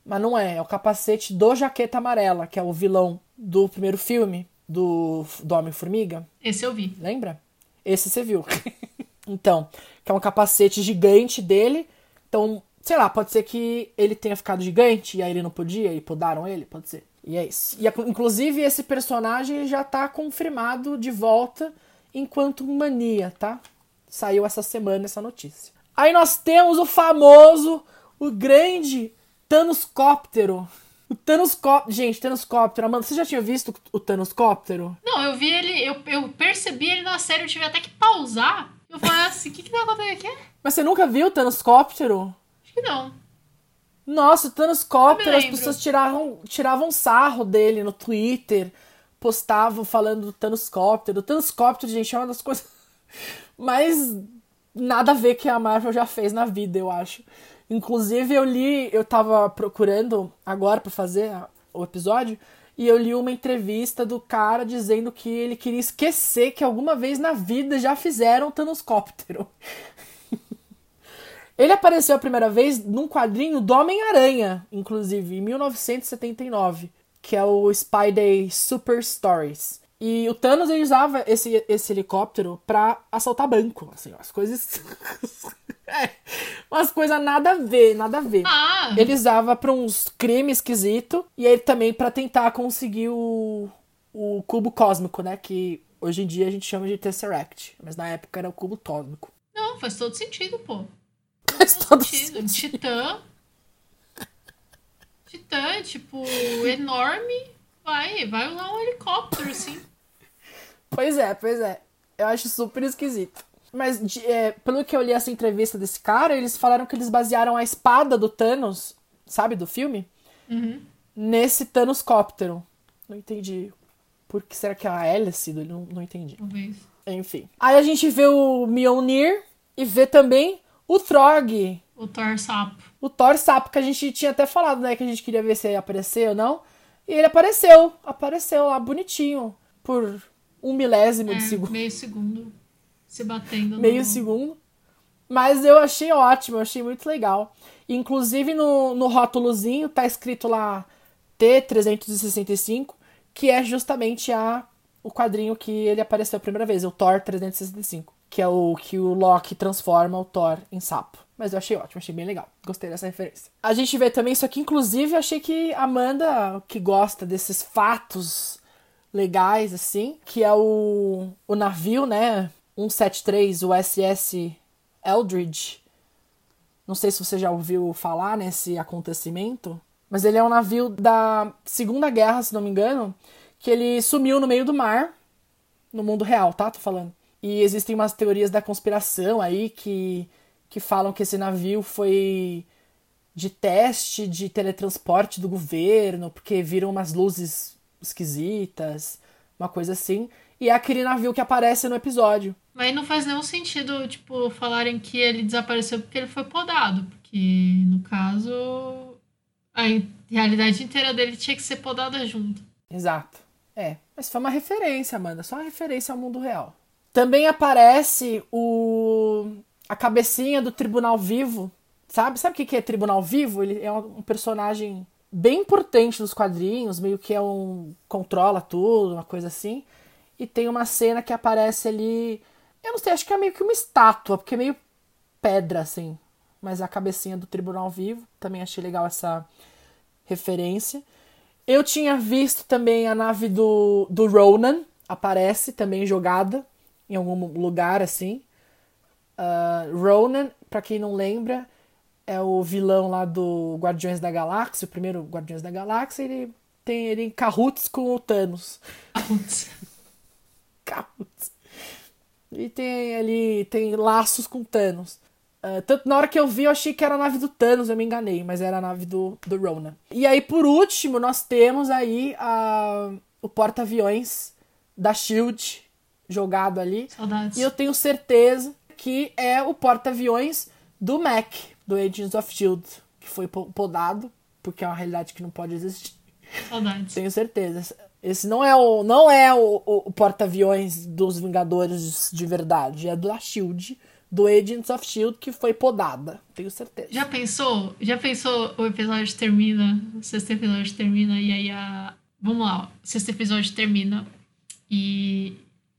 Mas não é, é o capacete do Jaqueta Amarela, que é o vilão do primeiro filme do, do Homem-Formiga. Esse eu vi. Lembra? Esse você viu. então, que é um capacete gigante dele. Então, sei lá, pode ser que ele tenha ficado gigante e aí ele não podia e podaram ele, pode ser. E é isso. E inclusive esse personagem já tá confirmado de volta enquanto mania, tá? Saiu essa semana essa notícia. Aí nós temos o famoso, o grande Thanoscóptero. O Thanoscóptero. Gente, Thanoscóptero. Amanda, você já tinha visto o Thanoscóptero? Não, eu vi ele, eu, eu percebi ele na série, eu tive até que pausar. Eu falei assim, o que que tá acontecendo aqui? Mas você nunca viu o Thanoscóptero? Acho que não. Nossa, o Thanoscóptero, as pessoas tiravam, tiravam sarro dele no Twitter, postavam falando do Thanoscóptero. O Thanoscóptero, gente, é uma das coisas mais nada a ver que a Marvel já fez na vida, eu acho. Inclusive, eu li, eu tava procurando agora pra fazer o episódio, e eu li uma entrevista do cara dizendo que ele queria esquecer que alguma vez na vida já fizeram Thanoscóptero. Ele apareceu a primeira vez num quadrinho do Homem-Aranha, inclusive, em 1979, que é o Spy Day Super Stories. E o Thanos ele usava esse, esse helicóptero pra assaltar banco, assim, as coisas. é, umas coisas nada a ver, nada a ver. Ah, Ele usava pra uns crimes esquisito e aí também pra tentar conseguir o, o cubo cósmico, né? Que hoje em dia a gente chama de Tesseract, mas na época era o cubo cósmico. não, faz todo sentido, pô. Faz todo Sentido. Titã. Titã, tipo, enorme. Vai, vai usar um helicóptero, assim. Pois é, pois é. Eu acho super esquisito. Mas, de- é, pelo que eu li essa entrevista desse cara, eles falaram que eles basearam a espada do Thanos, sabe, do filme, nesse Thanoscóptero. Não entendi Por que será que é a hélice? do- Não, não entendi. Talvez. Enfim. Aí a gente vê o Mjolnir e vê também o Throg, O Thor sapo. o Thor sapo, que a gente tinha até falado, né? Que a gente queria ver se ele ia aparecer ou não. E ele apareceu. Apareceu lá, bonitinho. Por um milésimo de É, segundo. meio segundo se batendo Meio no... segundo. Mas eu achei ótimo, eu achei muito legal. Inclusive no, no rótulozinho tá escrito lá T365, que é justamente a, o quadrinho que ele apareceu a primeira vez, o Thor 365. Que é o que o Loki transforma o Thor em sapo. Mas eu achei ótimo, achei bem legal. Gostei dessa referência. A gente vê também isso aqui, inclusive, eu achei que Amanda, que gosta desses fatos legais, assim, que é o, o navio, né? 173, o SS Eldridge. Não sei se você já ouviu falar nesse acontecimento, mas ele é um navio da Segunda Guerra, se não me engano, que ele sumiu no meio do mar, no mundo real, tá? Tô falando. E existem umas teorias da conspiração aí que, que falam que esse navio foi de teste de teletransporte do governo, porque viram umas luzes esquisitas, uma coisa assim. E é aquele navio que aparece no episódio. Mas não faz nenhum sentido, tipo, falarem que ele desapareceu porque ele foi podado. Porque, no caso, a realidade inteira dele tinha que ser podada junto. Exato. É, mas foi uma referência, Amanda, só uma referência ao mundo real. Também aparece o a cabecinha do Tribunal Vivo, sabe? Sabe o que é Tribunal Vivo? Ele é um personagem bem importante dos quadrinhos, meio que é um controla tudo, uma coisa assim. E tem uma cena que aparece ali, eu não sei, acho que é meio que uma estátua, porque é meio pedra assim, mas é a cabecinha do Tribunal Vivo. Também achei legal essa referência. Eu tinha visto também a nave do, do Ronan, aparece também jogada em algum lugar assim. Ah, Ronan, pra quem não lembra, é o vilão lá do Guardiões da Galáxia, o primeiro Guardiões da Galáxia. Ele tem ele em carruts com o Thanos. Carruts. E tem ali, tem laços com Thanos. Ah, tanto na hora que eu vi, eu achei que era a nave do Thanos, eu me enganei, mas era a nave do, do Ronan. E aí, por último, nós temos aí a, o porta-aviões da Shield jogado ali. Saudades. E eu tenho certeza que é o porta-aviões do Mac, do Agents of Shield, que foi po- podado, porque é uma realidade que não pode existir. Saudades. Tenho certeza. Esse não é o, não é o, o- porta-aviões dos Vingadores de verdade, é do da Shield, do Agents of Shield que foi podada. Tenho certeza. Já pensou? Já pensou o episódio termina, o sexto episódio termina e aí a. Vamos lá, o sexto episódio termina e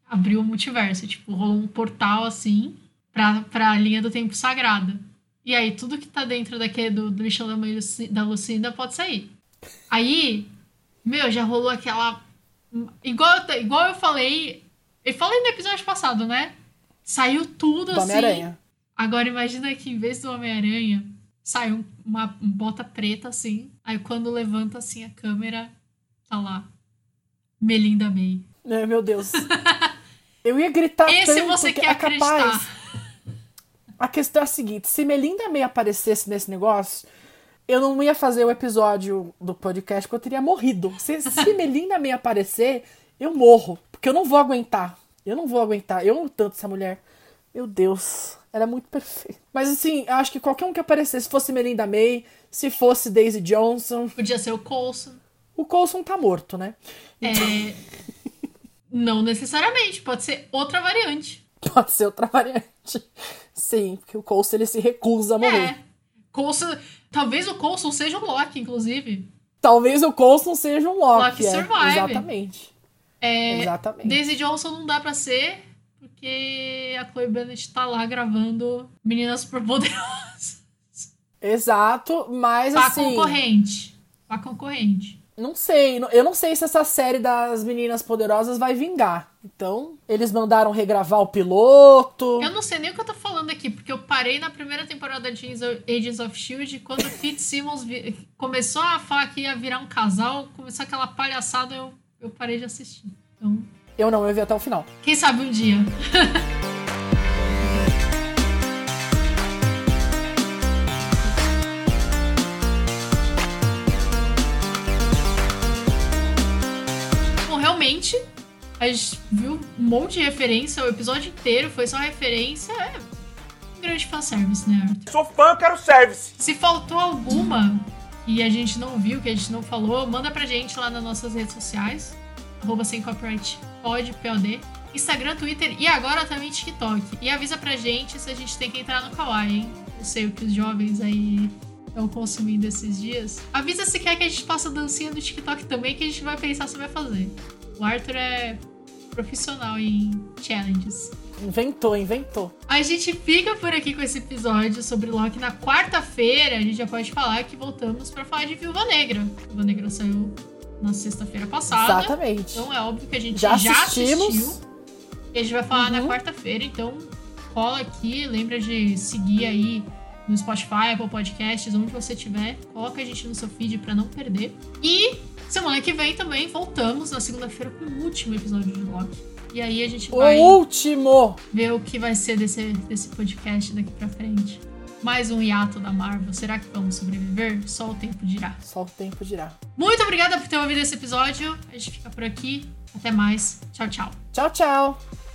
abriu o multiverso. Tipo, rolou um portal assim pra, pra linha do tempo sagrada. E aí tudo que tá dentro daquele do, do lixão da mãe da Lucinda pode sair. Aí, meu, já rolou aquela. Igual, eu igual eu falei. Eu falei no episódio passado, né? Saiu tudo Do assim. Homem-Aranha. Agora imagina que em vez do Homem-Aranha, sai um- uma bota preta assim. Aí quando levanta assim a câmera, tá lá. Melinda May. Ai, meu Deus. Eu ia gritar Esse tanto você que quer é capaz. acreditar. A questão é a seguinte: se Melinda May aparecesse nesse negócio, eu não ia fazer o episódio do podcast porque eu teria morrido. Se, se Melinda May aparecer, eu morro. Porque eu não vou aguentar. Eu não vou aguentar. Eu amo tanto essa mulher. Meu Deus. Ela é muito perfeita. Mas assim, acho que qualquer um que aparecesse, se fosse Melinda May, se fosse Daisy Johnson. Podia ser o Coulson. O Coulson tá morto, né? É... Não necessariamente, pode ser outra variante. Pode ser outra variante. Sim, porque o Coulson ele se recusa a morrer. É. Coulson... Talvez o Coulson seja o Loki, inclusive. Talvez o Coulson seja um Loki. Loki é. Survive. Exatamente. É... Exatamente. Daisy Johnson não dá pra ser, porque a Chloe Bennett tá lá gravando Meninas Superpoderosas. Exato, mas Pra assim. concorrente. Pra concorrente. Não sei. Eu não sei se essa série das meninas poderosas vai vingar. Então, eles mandaram regravar o piloto. Eu não sei nem o que eu tô falando aqui, porque eu parei na primeira temporada de Agents of Shield quando o Fitzsimmons vi- começou a falar que ia virar um casal, começou aquela palhaçada, eu, eu parei de assistir. Então, Eu não, eu vi até o final. quem sabe um dia. A gente viu um monte de referência, o episódio inteiro foi só referência. É um grande fanservice, né, Arthur? Sou fã, quero service. Se faltou alguma e a gente não viu, que a gente não falou, manda pra gente lá nas nossas redes sociais. Arroba sem copyright pod, POD. Instagram, Twitter e agora também TikTok. E avisa pra gente se a gente tem que entrar no Kawaii, hein? Eu sei o que os jovens aí estão consumindo esses dias. Avisa se quer que a gente faça dancinha do TikTok também, que a gente vai pensar se vai fazer. O Arthur é profissional em challenges. Inventou, inventou. A gente fica por aqui com esse episódio sobre Loki. Na quarta-feira, a gente já pode falar que voltamos para falar de Viúva Negra. Viúva Negra saiu na sexta-feira passada. Exatamente. Então é óbvio que a gente Já já, assistiu. E a gente vai falar na Uhum. quarta-feira, então cola aqui, lembra de seguir aí no Spotify, Apple Podcasts, onde você estiver. Coloca a gente no seu feed pra não perder. E semana que vem também voltamos na segunda-feira com o último episódio de Loki. E aí a gente O vai último! ver o que vai ser desse, desse podcast daqui pra frente. Mais um hiato da Marvel. Será que vamos sobreviver? Só o tempo dirá. Só o tempo dirá. Muito obrigada por ter ouvido esse episódio. A gente fica por aqui. Até mais. Tchau, tchau. Tchau, tchau.